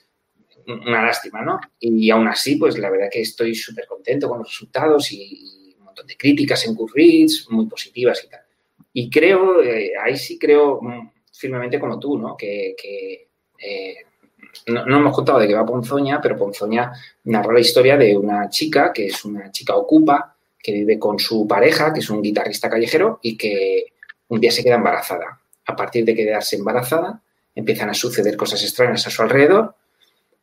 una lástima, ¿no? Y aún así, pues la verdad que estoy súper contento con los resultados y, un montón de críticas en Goodreads, muy positivas y tal. Y creo, eh, ahí sí creo mm, firmemente como tú, ¿no? Que, no, hemos contado de qué va Ponzoña, pero Ponzoña narra la historia de una chica que es una chica ocupa, que vive con su pareja, que es un guitarrista callejero, y que un día se queda embarazada. A partir de quedarse embarazada, empiezan a suceder cosas extrañas a su alrededor,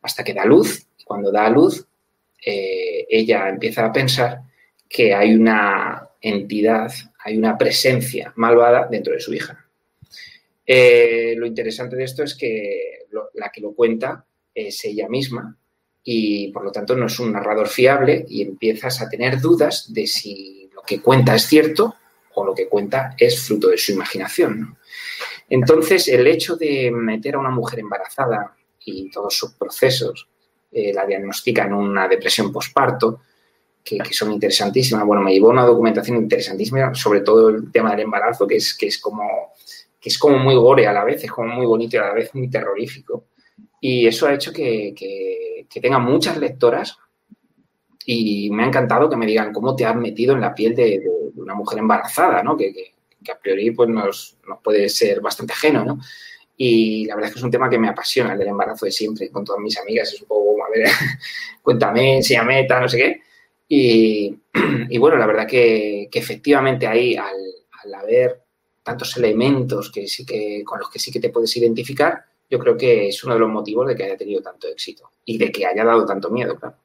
hasta que da luz. Y cuando da luz, eh, ella empieza a pensar que hay una entidad, hay una presencia malvada dentro de su hija. Eh, lo interesante de esto es que la que lo cuenta es ella misma y por lo tanto no es un narrador fiable y empiezas a tener dudas de si lo que cuenta es cierto o lo que cuenta es fruto de su imaginación. Entonces, el hecho de meter a una mujer embarazada y todos sus procesos, eh, la diagnostican una depresión posparto, que, son interesantísimas. Bueno, me llevó una documentación interesantísima sobre todo el tema del embarazo, que es como que es como muy gore a la vez, es como muy bonito y a la vez muy terrorífico. Y eso ha hecho que, tenga muchas lectoras y me ha encantado que me digan cómo te has metido en la piel de, una mujer embarazada, ¿no? Que, a priori pues nos, puede ser bastante ajeno, ¿no? Y la verdad es que es un tema que me apasiona, el del embarazo de siempre, con todas mis amigas. Es un poco, a ver, cuéntame, enséñame, tal, no sé qué. Y, bueno, la verdad que, efectivamente ahí, al, al haber tantos elementos que sí que, con los que sí que te puedes identificar, yo creo que es uno de los motivos de que haya tenido tanto éxito y de que haya dado tanto miedo, claro.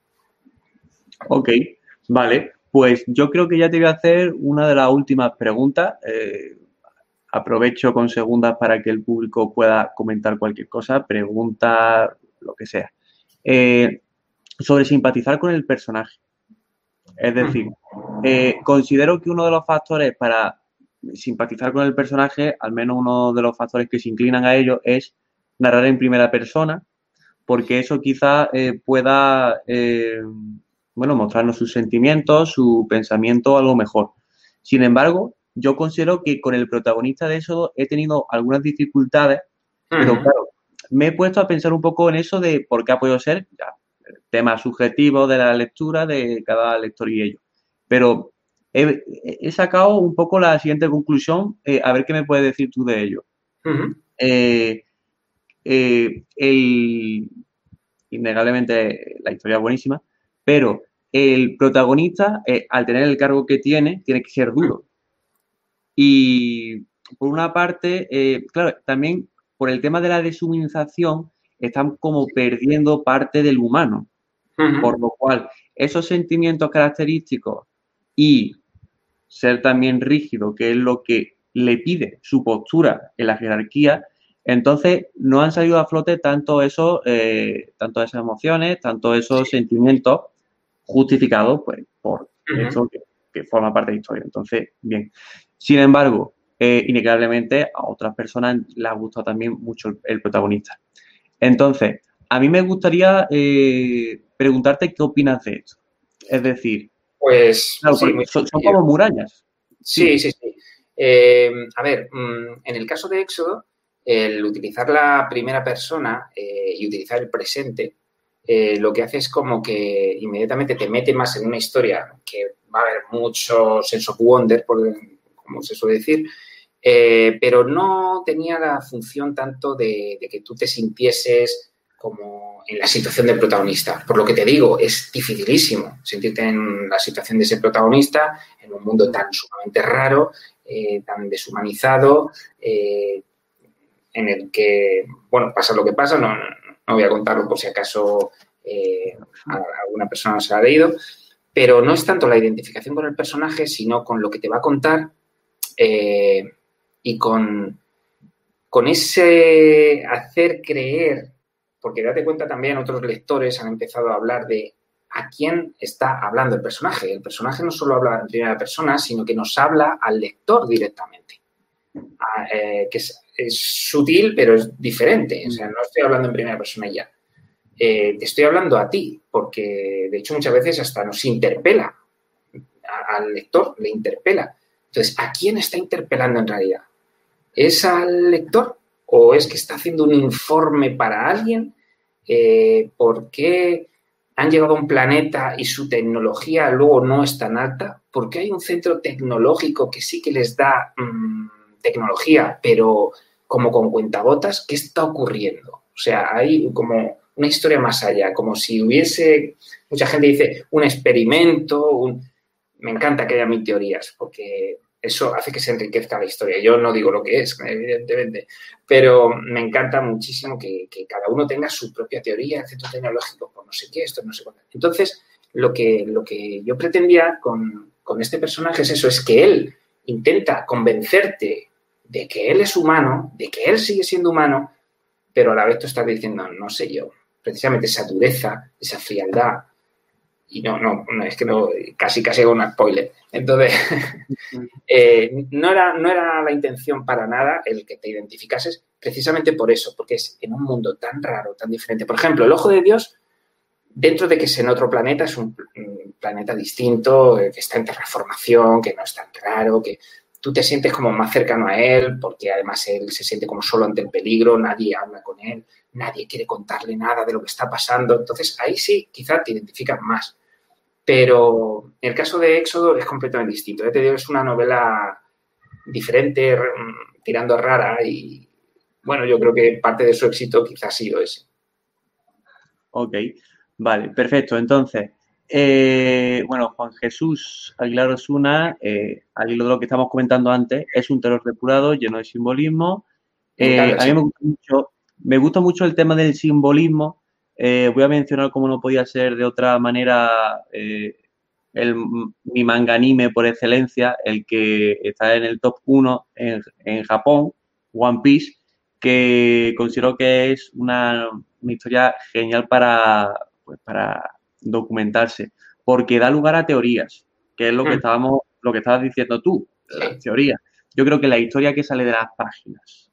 Ok, vale. Pues yo creo que ya te voy a hacer una de las últimas preguntas. Eh, aprovecho con segundas para que el público pueda comentar cualquier cosa, pregunta, lo que sea. Eh, sobre simpatizar con el personaje. Es decir, eh, considero que uno de los factores para simpatizar con el personaje, al menos uno de los factores que se inclinan a ello es narrar en primera persona, porque eso quizá eh, pueda, eh, bueno, mostrarnos sus sentimientos, su pensamiento algo mejor. Sin embargo, yo considero que con el protagonista de eso he tenido algunas dificultades, pero claro, me he puesto a pensar un poco en eso de por qué ha podido ser, ya, tema subjetivo de la lectura de cada lector y ello. Pero he, sacado un poco la siguiente conclusión, eh, a ver qué me puedes decir tú de ello. Eh, eh, innegablemente la historia es buenísima, pero el protagonista, al tener el cargo que tiene, tiene que ser duro. Y por una parte, claro, también por el tema de la deshumanización, están como perdiendo parte del humano. Por lo cual, esos sentimientos característicos y ser también rígido, que es lo que le pide su postura en la jerarquía, entonces no han salido a flote tanto eso, eh, tanto esas emociones, tanto esos sentimientos justificados pues, por eso que, forma parte de la historia. Entonces, bien. Sin embargo, eh, a otras personas les ha gustado también mucho el, protagonista. Entonces, a mí me gustaría eh, preguntarte qué opinas de esto. Es decir, pues son, como murallas. Sí, sí, sí. Eh, a ver, mm, en el caso de Éxodo, el utilizar la primera persona eh, y utilizar el presente, eh, lo que hace es como que inmediatamente te mete más en una historia que va a haber mucho sense of wonder, como se suele decir, pero no tenía la función tanto de, de que tú te sintieses como en la situación del protagonista. Por lo que te digo, es dificilísimo sentirte en la situación de ese protagonista, en un mundo tan sumamente raro, eh, tan deshumanizado, eh, en el que, bueno, pasa lo que pasa, no, no, voy a contarlo por si acaso eh, alguna persona se ha leído, pero no es tanto la identificación con el personaje, sino con lo que te va a contar y con, con ese hacer creer porque date cuenta también, otros lectores han empezado a hablar de a quién está hablando el personaje. El personaje no solo habla en primera persona, sino que nos habla al lector directamente. Ah, eh, que es, sutil, pero es diferente. O sea, no estoy hablando en primera persona ya. Eh, te estoy hablando a ti, porque de hecho muchas veces hasta nos interpela. al lector le interpela. Entonces, ¿a quién está interpelando en realidad? ¿Es al lector o es que está haciendo un informe para alguien? Eh, ¿Por qué han llegado a un planeta y su tecnología luego no es tan alta? ¿Por qué hay un centro tecnológico que sí que les da mm, tecnología, pero como con cuentagotas? ¿Qué está ocurriendo? O sea, hay como una historia más allá, como si hubiese, mucha gente dice, un experimento, me encanta que haya mil teorías, porque eso hace que se enriquezca la historia. Yo no digo lo que es, evidentemente, pero me encanta muchísimo que, cada uno tenga su propia teoría, el centro tecnológico, por no sé qué, esto no sé cuánto. Entonces, lo que, lo que yo pretendía con, con este personaje es eso, es que él intenta convencerte de que él es humano, de que él sigue siendo humano, pero a la vez tú estás diciendo, no sé yo, precisamente esa dureza, esa frialdad, y no, no, es que no, casi casi hago un spoiler. Entonces, eh, no, era, no era la intención para nada el que te identificases precisamente por eso, porque es en un mundo tan raro, tan diferente. Por ejemplo, el ojo de Dios, dentro de que es en otro planeta, es un, planeta distinto, eh, que está en transformación, que no es tan raro, que tú te sientes como más cercano a él, porque además él se siente como solo ante el peligro, nadie habla con él, nadie quiere contarle nada de lo que está pasando. Entonces ahí sí, quizá te identificas más. Pero el caso de Éxodo es completamente distinto. te digo, es una novela diferente, tirando rara y bueno, yo creo que parte de su éxito quizás ha sido ese. Ok, vale, perfecto. Entonces, eh, bueno, Juan Jesús Aguilar Osuna, eh, al hilo de lo que estamos comentando antes, es un terror depurado, lleno de simbolismo. Eh, a mí me gusta mucho me gusta mucho el tema del simbolismo. Eh, voy a mencionar, como no podía ser de otra manera, el, mi manga anime por excelencia, el que está en el top 1 en, Japón, One Piece, que considero que es una, historia genial para, pues, para documentarse, porque da lugar a teorías, que es lo que hmm. estábamos, lo que estabas diciendo tú, las teorías. Yo creo que la historia que sale de las páginas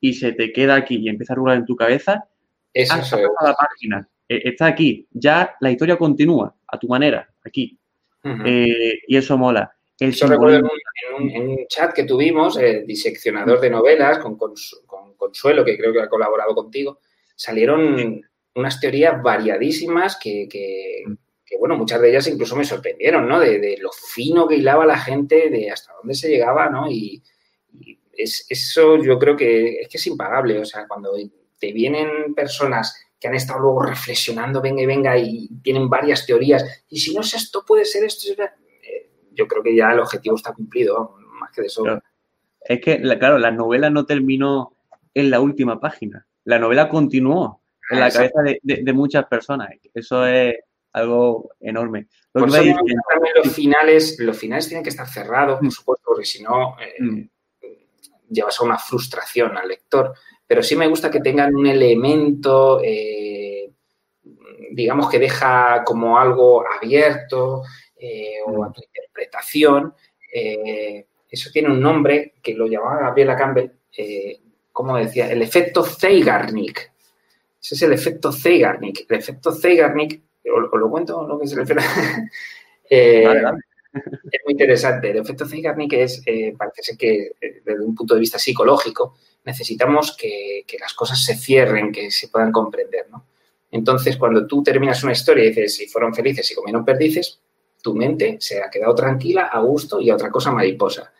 y se te queda aquí y empieza a rular en tu cabeza, Eso has la página, e, está aquí, ya la historia continúa a tu manera, aquí. Eh, y eso mola. El recuerdo en un, chat que tuvimos, el diseccionador de novelas con, Consuelo, que creo que ha colaborado contigo, salieron unas teorías variadísimas que, bueno, muchas de ellas incluso me sorprendieron, ¿no? De, de, lo fino que hilaba la gente, de hasta dónde se llegaba, ¿no? Y, eso yo creo que es que es impagable. O sea, cuando te vienen personas que han estado luego reflexionando, venga y venga, y tienen varias teorías, y si no es esto, puede ser esto. Eh, yo creo que ya el objetivo está cumplido, más que de eso. Es que, claro, la novela no terminó en la última página. La novela continuó en la cabeza de, muchas personas. Eso es algo enorme. los finales, los finales tienen que estar cerrados, por mm. supuesto, porque si no, eh, mm llevas a una frustración al lector. Pero sí me gusta que tengan un elemento, eh, digamos, que deja como algo abierto eh, o a tu interpretación. eso tiene un nombre que lo llamaba Gabriela Campbell, como decía, el efecto Zeigarnik. Ese es el efecto Zeigarnik. El efecto Zeigarnik, os, lo cuento lo que se refiere. eh, Es muy interesante. El efecto Zeigarnik es, eh, parece ser que eh, desde un punto de vista psicológico necesitamos que, las cosas se cierren, que se puedan comprender, ¿no? Entonces, cuando tú terminas una historia y dices, si fueron felices y comieron perdices, tu mente se ha quedado tranquila, a gusto y a otra cosa mariposa.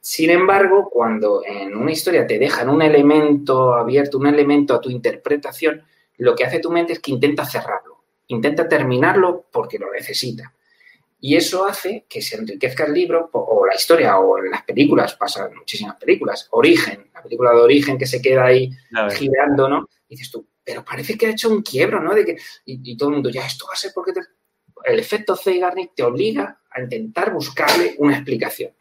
Sin embargo, cuando en una historia te dejan un elemento abierto, un elemento a tu interpretación, lo que hace tu mente es que intenta cerrarlo, intenta terminarlo porque lo necesita. Y eso hace que se enriquezca el libro o la historia o en las películas, pasan muchísimas películas. Origen, la película de Origen que se queda ahí girando, ¿no? Y dices tú, pero parece que ha hecho un quiebro, ¿no? De que, y, todo el mundo, ya, esto va a ser porque el efecto Zeigarnik te obliga a intentar buscarle una explicación.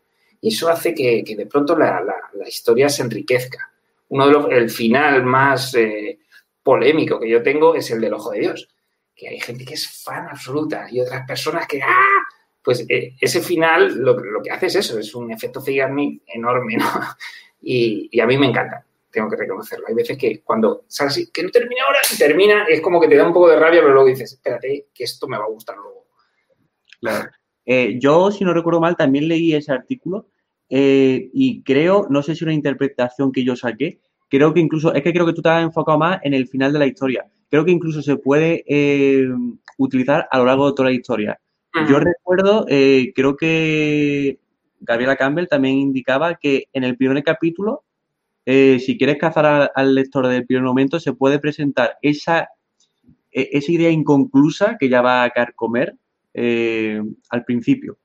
Y eso hace que, de pronto la, historia se enriquezca. Uno de los, el final más eh, polémico que yo tengo es el del Ojo de Dios que hay gente que es fan absoluta y otras personas que, ¡ah! Pues eh, ese final lo, que hace es eso, es un efecto Zeigarnik enorme, ¿no? Y, a mí me encanta, tengo que reconocerlo. Hay veces que cuando sabes que no termina ahora y termina, es como que te da un poco de rabia, pero luego dices, espérate, que esto me va a gustar luego. Claro. Eh, yo, si no recuerdo mal, también leí ese artículo eh, y creo, no sé si una interpretación que yo saqué, creo que incluso, es que creo que tú te has enfocado más en el final de la historia creo que incluso se puede eh, utilizar a lo largo de toda la historia. Yo recuerdo, eh, creo que Gabriela Campbell también indicaba que en el primer capítulo, si quieres cazar al, lector del primer momento, se puede presentar esa, e, esa idea inconclusa que ya va a carcomer al principio.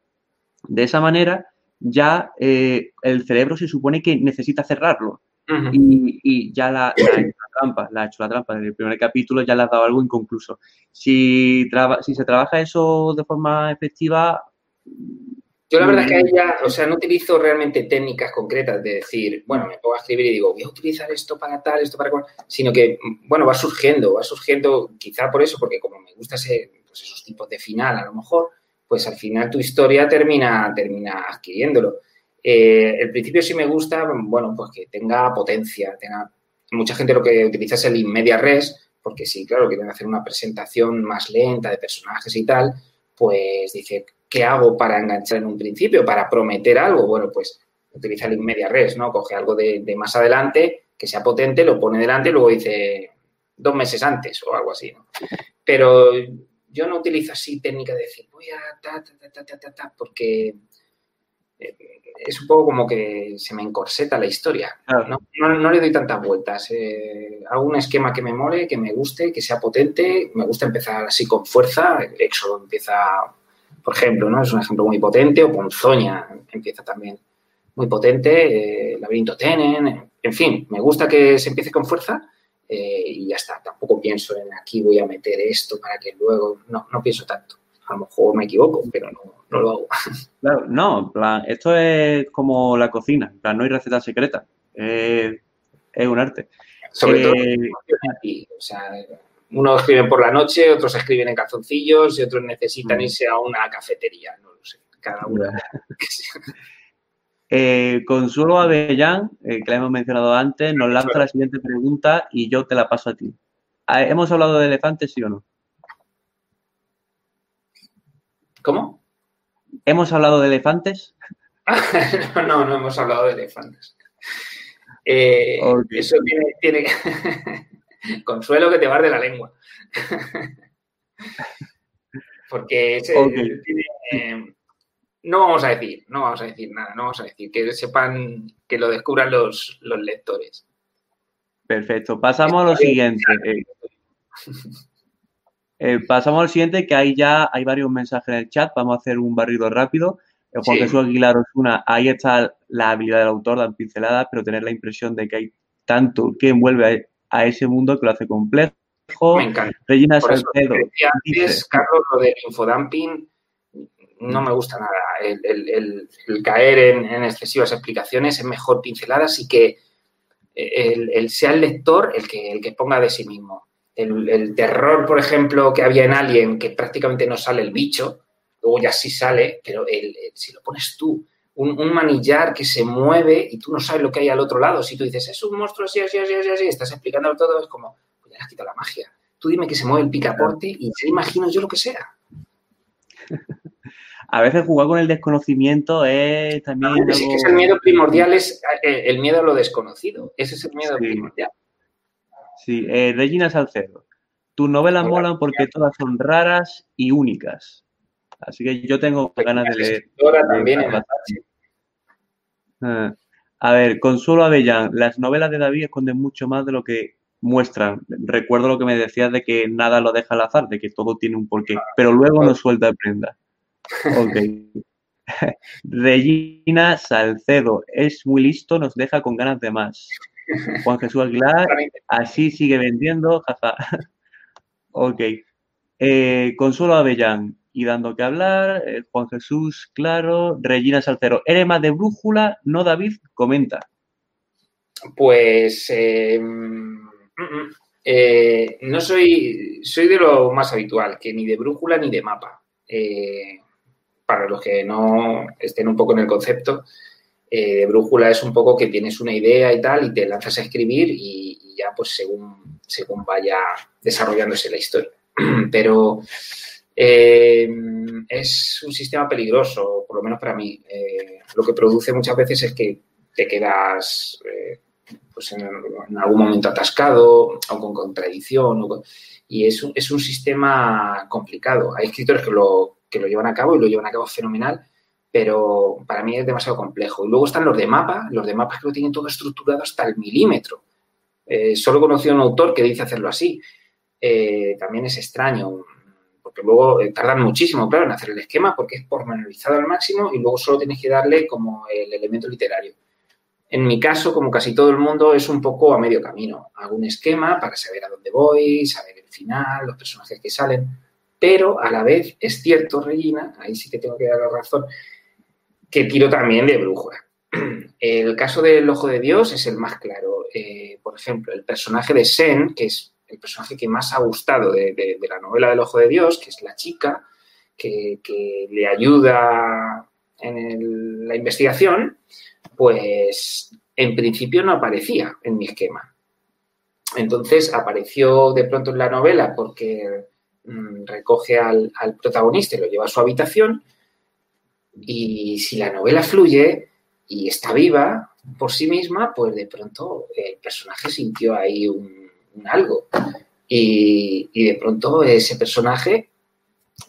De esa manera, ya el cerebro se supone que necesita cerrarlo y, ya la, ha hecho la trampa, la ha hecho la trampa. En el primer capítulo ya le ha dado algo inconcluso. Si, si se trabaja eso de forma efectiva... Yo la verdad es que ahí ya, o sea, no utilizo realmente técnicas concretas de decir, bueno, me pongo a escribir y digo, voy a utilizar esto para tal, esto para cual, sino que, bueno, va surgiendo, va surgiendo, quizá por eso, porque como me gusta ese, pues esos tipos de final, a lo mejor, pues al final tu historia termina, termina adquiriéndolo. Eh, el principio sí me gusta, bueno, pues que tenga potencia, tenga... Mucha gente lo que utiliza es el in media res, porque sí, claro, quieren hacer una presentación más lenta de personajes y tal, pues dice, ¿qué hago para enganchar en un principio, para prometer algo? Bueno, pues utiliza el in media res, ¿no? Coge algo de, más adelante, que sea potente, lo pone delante y luego dice dos meses antes o algo así, ¿no? Pero yo no utilizo así técnica de decir, voy a ta, ta, ta, ta, ta, ta, porque eh, es un poco como que se me encorseta la historia. No, le doy tantas vueltas. Eh, hago un esquema que me mole, que me guste, que sea potente. Me gusta empezar así con fuerza. Éxodo empieza, por ejemplo, ¿no? Es un ejemplo muy potente. O Ponzoña empieza también muy potente. Eh, Laberinto Tenen. En fin, me gusta que se empiece con fuerza. Eh, y ya está. Tampoco pienso en aquí voy a meter esto para que luego. No, no pienso tanto. A lo mejor me equivoco, pero no, no lo hago. Claro, no, plan, esto es como la cocina, plan, no hay receta secreta, es un arte. Sobre todo eh, aquí, o sea, unos escriben por la noche, otros escriben en calzoncillos y otros necesitan mm. irse a una cafetería, no lo sé, cada uno. eh, Consuelo Avellán, eh, que la hemos mencionado antes, nos lanza la siguiente pregunta y yo te la paso a ti. Ah, ¿Hemos hablado de elefantes, sí o no? ¿Cómo? ¿Hemos hablado de elefantes? no, no, hemos hablado de elefantes. Eh, eso tiene, consuelo que te de la lengua. Porque ese tiene, no vamos a decir, no vamos a decir nada, no vamos a decir, que sepan, que lo descubran los, los lectores. Perfecto, pasamos a lo siguiente. Eh, pasamos al siguiente, que ahí ya hay varios mensajes en el chat. Vamos a hacer un barrido rápido. Eh, Juan Jesús Aguilar Osuna, ahí está la habilidad del autor, dan pinceladas, pero tener la impresión de que hay tanto que envuelve a, ese mundo que lo hace complejo. Me encanta. Regina Salcedo. Antes, Carlos, lo del infodumping, no me gusta nada el, caer en, excesivas explicaciones, es mejor pinceladas y que el, sea el lector el que, ponga de sí mismo. El, terror, por ejemplo, que había en Alien, que prácticamente no sale el bicho, luego ya sí sale, pero si lo pones tú, un, manillar que se mueve y tú no sabes lo que hay al otro lado, si tú dices, es un monstruo así, así, así, así, estás explicando todo, es como, pues ya has quitado la magia. Tú dime que se mueve el picaporte y ya imagino yo lo que sea. a veces jugar con el desconocimiento es también. Que es el miedo primordial, es eh, el miedo a lo desconocido. Ese es el miedo primordial. Sí, eh, Regina Salcedo. Tus novelas molan porque todas son raras y únicas. Así que yo tengo ganas de leer. también ah, a ver, Consuelo Avellán. Las novelas de David esconden mucho más de lo que muestran. Recuerdo lo que me decías de que nada lo deja al azar, de que todo tiene un porqué, pero luego no suelta prenda. Ok. Regina Salcedo, es muy listo, nos deja con ganas de más. Juan Jesús Aguilar, así sigue vendiendo, jaja. ok. Eh, Consuelo Avellán, y dando que hablar, eh, Juan Jesús, claro, Regina Salcedo. ¿Eres más de brújula? No, David, comenta. Pues eh, mm, mm, no soy, soy de lo más habitual, que ni de brújula ni de mapa para los que no estén un poco en el concepto, eh, brújula es un poco que tienes una idea y tal y te lanzas a escribir y, ya pues según, según vaya desarrollándose la historia. Pero eh, es un sistema peligroso, por lo menos para mí. Eh, lo que produce muchas veces es que te quedas pues en, algún momento atascado o con contradicción. y es un, es un sistema complicado. Hay escritores que lo, que lo llevan a cabo y lo llevan a cabo fenomenal, pero para mí es demasiado complejo. Y luego están los de mapa, los de mapas que lo tienen todo estructurado hasta el milímetro. Eh, solo he conocido un autor que dice hacerlo así. Eh, también es extraño, porque luego eh, tardan muchísimo, claro, en hacer el esquema porque es pormenorizado al máximo y luego solo tienes que darle como el elemento literario. En mi caso, como casi todo el mundo, es un poco a medio camino. Hago un esquema para saber a dónde voy, saber el final, los personajes que salen pero a la vez es cierto, Regina, ahí sí que tengo que dar la razón, que tiro también de brújula. El caso del Ojo de Dios es el más claro. Eh, por ejemplo, el personaje de Sen, que es el personaje que más ha gustado de, la novela del Ojo de Dios, que es la chica que, le ayuda en la investigación, pues en principio no aparecía en mi esquema. Entonces apareció de pronto en la novela porque recoge al, protagonista y lo lleva a su habitación. Y si la novela fluye y está viva por sí misma, pues de pronto el personaje sintió ahí un, algo. Y, de pronto ese personaje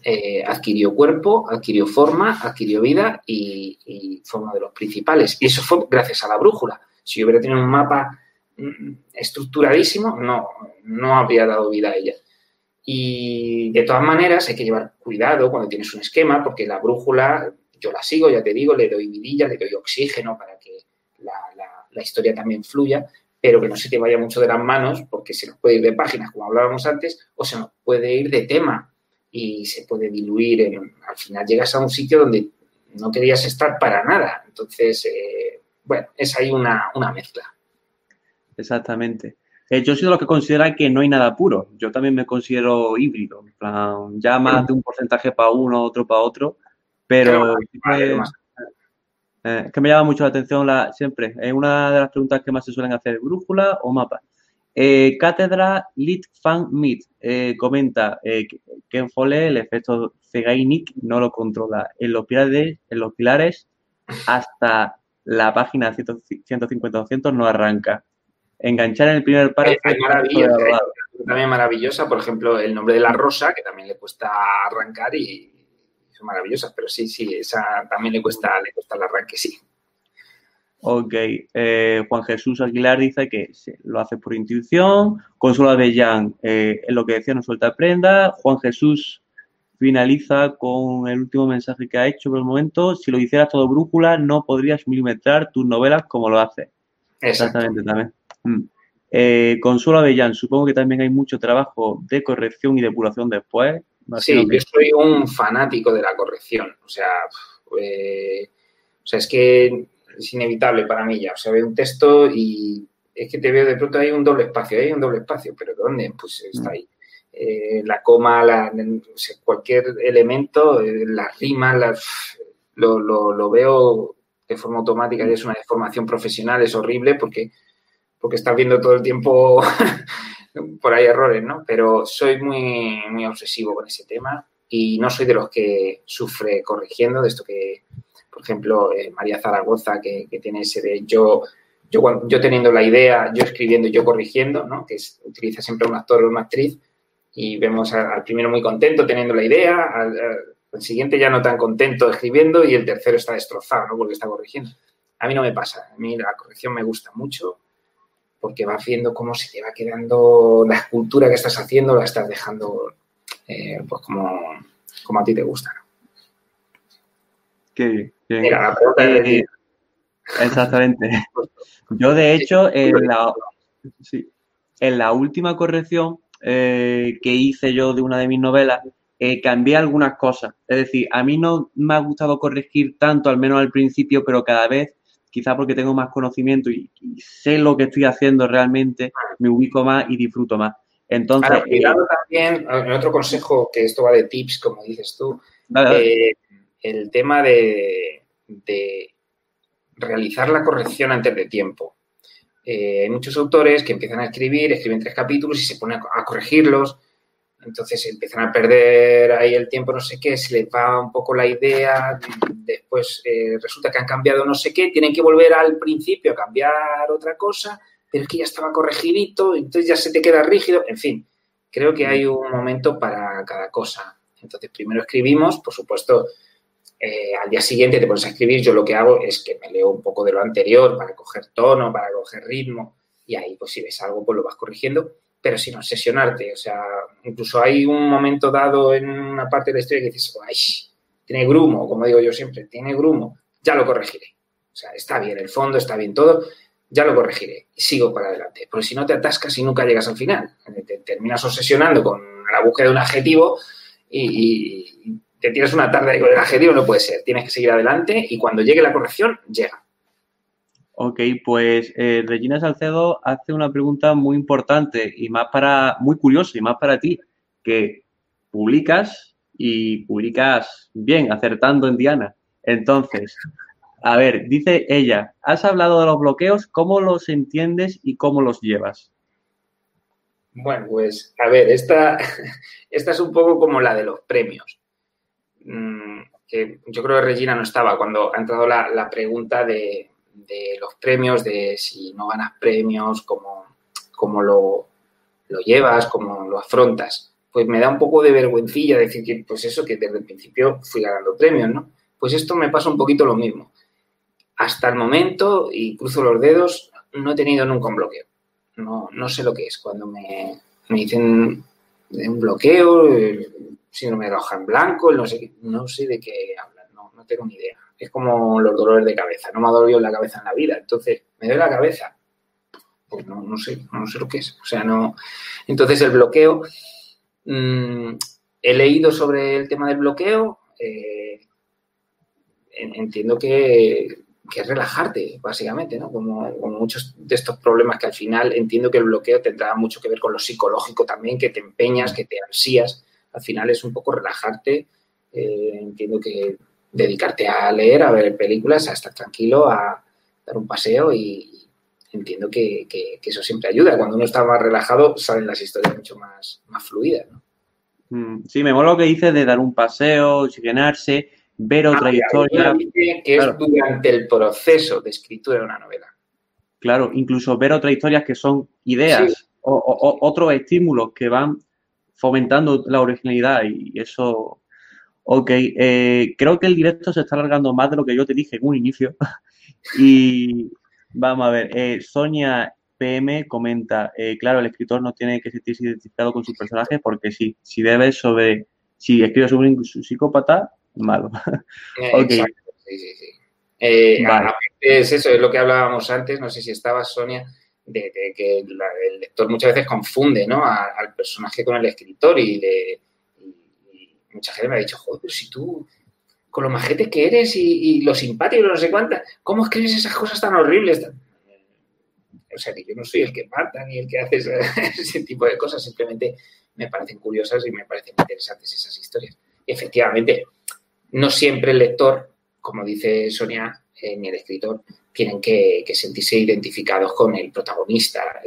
eh, adquirió cuerpo, adquirió forma, adquirió vida y, y, fue uno de los principales. Y eso fue gracias a la brújula. Si yo hubiera tenido un mapa mm, estructuradísimo, no, no habría dado vida a ella. Y de todas maneras hay que llevar cuidado cuando tienes un esquema, porque la brújula, yo la sigo, ya te digo, le doy vidilla, le doy oxígeno para que la, historia también fluya, pero que no se te vaya mucho de las manos, porque se nos puede ir de páginas, como hablábamos antes, o se nos puede ir de tema y se puede diluir. En, al final llegas a un sitio donde no querías estar para nada. Entonces, eh, bueno, es ahí una, una mezcla. Exactamente. Eh, yo soy de los que considera que no hay nada puro. Yo también me considero híbrido. En plan, ya más de un porcentaje para uno, otro para otro. Pero eh, es que me llama mucho la atención la, siempre. Es una de las preguntas que más se suelen hacer, ¿brújula o mapa? Eh, Cátedra Lit Fan Meet comenta que en Fole el efecto Zegainic no lo controla. En los pilares, en los pilares hasta la página 150-200 no arranca enganchar en el primer. Hay, también maravillosa, por ejemplo, el nombre de la rosa, que también le cuesta arrancar y son maravillosas, pero sí, sí, esa también le cuesta, le cuesta el arranque, sí. Ok, eh, Juan Jesús Aguilar dice que lo hace por intuición. Consuelo Avellán, eh, en lo que decía, no suelta prenda. Juan Jesús finaliza con el último mensaje que ha hecho por el momento. Si lo hicieras todo brújula, no podrías milimetrar tus novelas como lo hace. Exactamente, también. Mm. Eh, Consuelo Avellán, supongo que también hay mucho trabajo de corrección y depuración después. Sí, yo soy un fanático de la corrección. O sea, eh, o sea, es que es inevitable para mí ya. O sea, veo un texto y es que te veo de pronto hay un doble espacio, hay un doble espacio, pero ¿dónde? Pues está mm. ahí. Eh, la coma, la, cualquier elemento, eh, las rimas, las, lo, lo, veo de forma automática y es una deformación profesional, es horrible porque, porque estás viendo todo el tiempo por ahí errores, ¿no? Pero soy muy, muy obsesivo con ese tema y no soy de los que sufre corrigiendo, de esto que, por ejemplo, eh, María Zaragoza, que, tiene ese de yo, yo, yo teniendo la idea, yo escribiendo y yo corrigiendo, ¿no? Que utiliza siempre un actor o una actriz y vemos al, primero muy contento teniendo la idea, al, siguiente ya no tan contento escribiendo y el tercero está destrozado, ¿no? Porque está corrigiendo. A mí no me pasa, a mí la corrección me gusta mucho porque vas viendo cómo se te va quedando la escultura que estás haciendo, la estás dejando eh, pues como, como, a ti te gusta. Qué. Mira, la pregunta eh, Exactamente. Yo, de hecho, en la, en la última corrección eh, que hice yo de una de mis novelas, cambié algunas cosas. Es decir, a mí no me ha gustado corregir tanto, al menos al principio, pero cada vez quizá porque tengo más conocimiento y, sé lo que estoy haciendo realmente, me ubico más y disfruto más. Entonces. Ahora, cuidado también, otro consejo, que esto va de tips, como dices tú, eh, el tema de, realizar la corrección antes de tiempo. Eh, hay muchos autores que empiezan a escribir, escriben tres capítulos y se ponen a corregirlos entonces empiezan a perder ahí el tiempo, no sé qué, se les va un poco la idea, después eh, resulta que han cambiado no sé qué, tienen que volver al principio a cambiar otra cosa, pero es que ya estaba corregidito, entonces ya se te queda rígido, en fin, creo que hay un momento para cada cosa. Entonces primero escribimos, por supuesto, eh, al día siguiente te pones a escribir, yo lo que hago es que me leo un poco de lo anterior para coger tono, para coger ritmo, y ahí pues si ves algo pues lo vas corrigiendo pero sin obsesionarte. O sea, incluso hay un momento dado en una parte de la historia que dices, ay, tiene grumo, como digo yo siempre, tiene grumo, ya lo corregiré. O sea, está bien el fondo, está bien todo, ya lo corregiré y sigo para adelante. Porque si no te atascas y nunca llegas al final. Te terminas obsesionando con la búsqueda de un adjetivo y, te tienes una tarde con el adjetivo, no puede ser. Tienes que seguir adelante y cuando llegue la corrección, llega. Ok, pues eh, Regina Salcedo hace una pregunta muy importante y más para, muy curiosa y más para ti, que publicas y publicas bien, acertando en Diana. Entonces, a ver, dice ella, has hablado de los bloqueos, ¿cómo los entiendes y cómo los llevas? Bueno, pues a ver, esta, esta es un poco como la de los premios. Mm, que yo creo que Regina no estaba cuando ha entrado la pregunta de, de los premios, de si no ganas premios, cómo, lo, lo, llevas, cómo lo afrontas. Pues me da un poco de vergüencilla decir que, pues eso, que desde el principio fui ganando premios, ¿no? Pues esto me pasa un poquito lo mismo. Hasta el momento, y cruzo los dedos, no he tenido nunca un bloqueo. No, no sé lo que es. Cuando me, me dicen un bloqueo, síndrome de hoja en blanco, no sé, no sé de qué hablan, no, no tengo ni idea es como los dolores de cabeza. No me ha dolido la cabeza en la vida. Entonces, ¿me duele la cabeza? Pues no, sé, no sé lo que es. O sea, no. Entonces, el bloqueo. Mm, he leído sobre el tema del bloqueo. Eh, entiendo que, es relajarte, básicamente, ¿no? Como, muchos de estos problemas que al final entiendo que el bloqueo tendrá mucho que ver con lo psicológico también, que te empeñas, que te ansías. Al final es un poco relajarte. Eh, entiendo que dedicarte a leer, a ver películas, a estar tranquilo, a dar un paseo y entiendo que, eso siempre ayuda. Cuando uno está más relajado salen las historias mucho más, más fluidas. ¿no? Mm, sí, me mola lo que dices de dar un paseo, oxigenarse, ver ah, otra historia. Que es durante el proceso de escritura de una novela. Claro, incluso ver otras historias que son ideas o, otros estímulos que van fomentando la originalidad y eso Ok, eh, creo que el directo se está alargando más de lo que yo te dije en un inicio. y vamos a ver, eh, Sonia PM comenta, eh, claro, el escritor no tiene que sentirse identificado con su personaje porque sí, si debe sobre, si escribe sobre un psicópata, malo. Exacto, sí, sí, sí. Es eso, es lo que hablábamos antes, no sé si estaba Sonia, de, que el lector muchas veces confunde ¿no? al personaje con el escritor y de mucha gente me ha dicho, joder, pero si tú, con lo majete que eres y, y lo simpático, no sé cuántas, ¿cómo escribes esas cosas tan horribles? O sea, que yo no soy el que mata ni el que hace ese tipo de cosas, simplemente me parecen curiosas y me parecen interesantes esas historias. Y efectivamente, no siempre el lector, como dice Sonia, eh, ni el escritor, tienen que, sentirse identificados con el protagonista.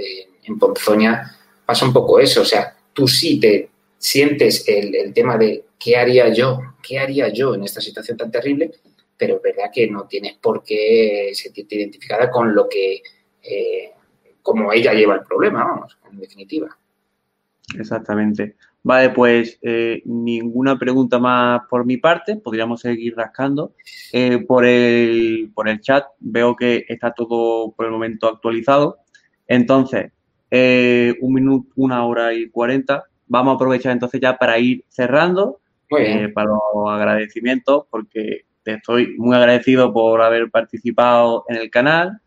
en Ponzoña pasa un poco eso, o sea, tú sí te sientes el, tema de qué haría yo, qué haría yo en esta situación tan terrible, pero es verdad que no tienes por qué sentirte identificada con lo que, eh, como ella lleva el problema, vamos, en definitiva. Exactamente. Vale, pues eh, ninguna pregunta más por mi parte. Podríamos seguir rascando. Eh, por, el, por el chat veo que está todo por el momento actualizado. Entonces, un minuto, una hora y cuarenta vamos a aprovechar entonces ya para ir cerrando eh, para los agradecimientos, porque te estoy muy agradecido por haber participado en el canal,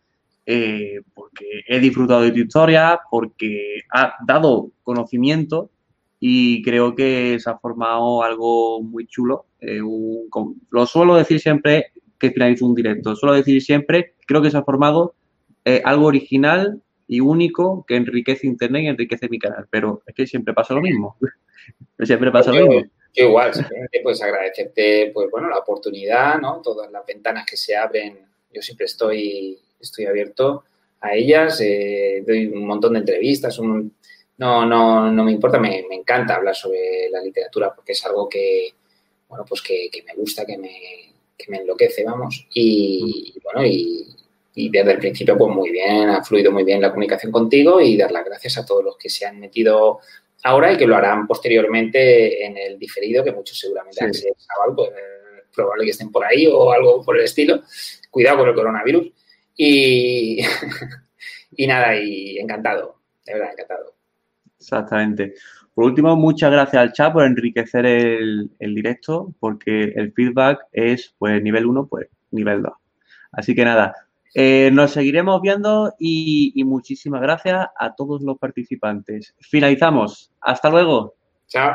eh, porque he disfrutado de tu historia, porque ha dado conocimiento y creo que se ha formado algo muy chulo. Eh, lo suelo decir siempre que finalizo un directo, suelo decir siempre, creo que se ha formado algo original y único que enriquece Internet y enriquece mi canal. Pero es que siempre pasa lo mismo. siempre pasa lo mismo. Igual, simplemente pues agradecerte pues bueno la oportunidad, ¿no? Todas las ventanas que se abren, yo siempre estoy, estoy abierto a ellas, eh, doy un montón de entrevistas, un, no, no, no me importa, me, me, encanta hablar sobre la literatura porque es algo que, bueno, pues que, que me gusta, que me, que me enloquece, vamos, y, y bueno, y, y desde el principio, pues muy bien, ha fluido muy bien la comunicación contigo y dar las gracias a todos los que se han metido ahora y que lo harán posteriormente en el diferido, que muchos seguramente han sido pues probable que estén por ahí o algo por el estilo. Cuidado con el coronavirus. Y, y nada, y encantado, de verdad, encantado. Exactamente. Por último, muchas gracias al chat por enriquecer el, el directo, porque el feedback es, pues, nivel 1, pues, nivel 2. Así que nada, eh, nos seguiremos viendo y, y muchísimas gracias a todos los participantes. Finalizamos. Hasta luego. Chao.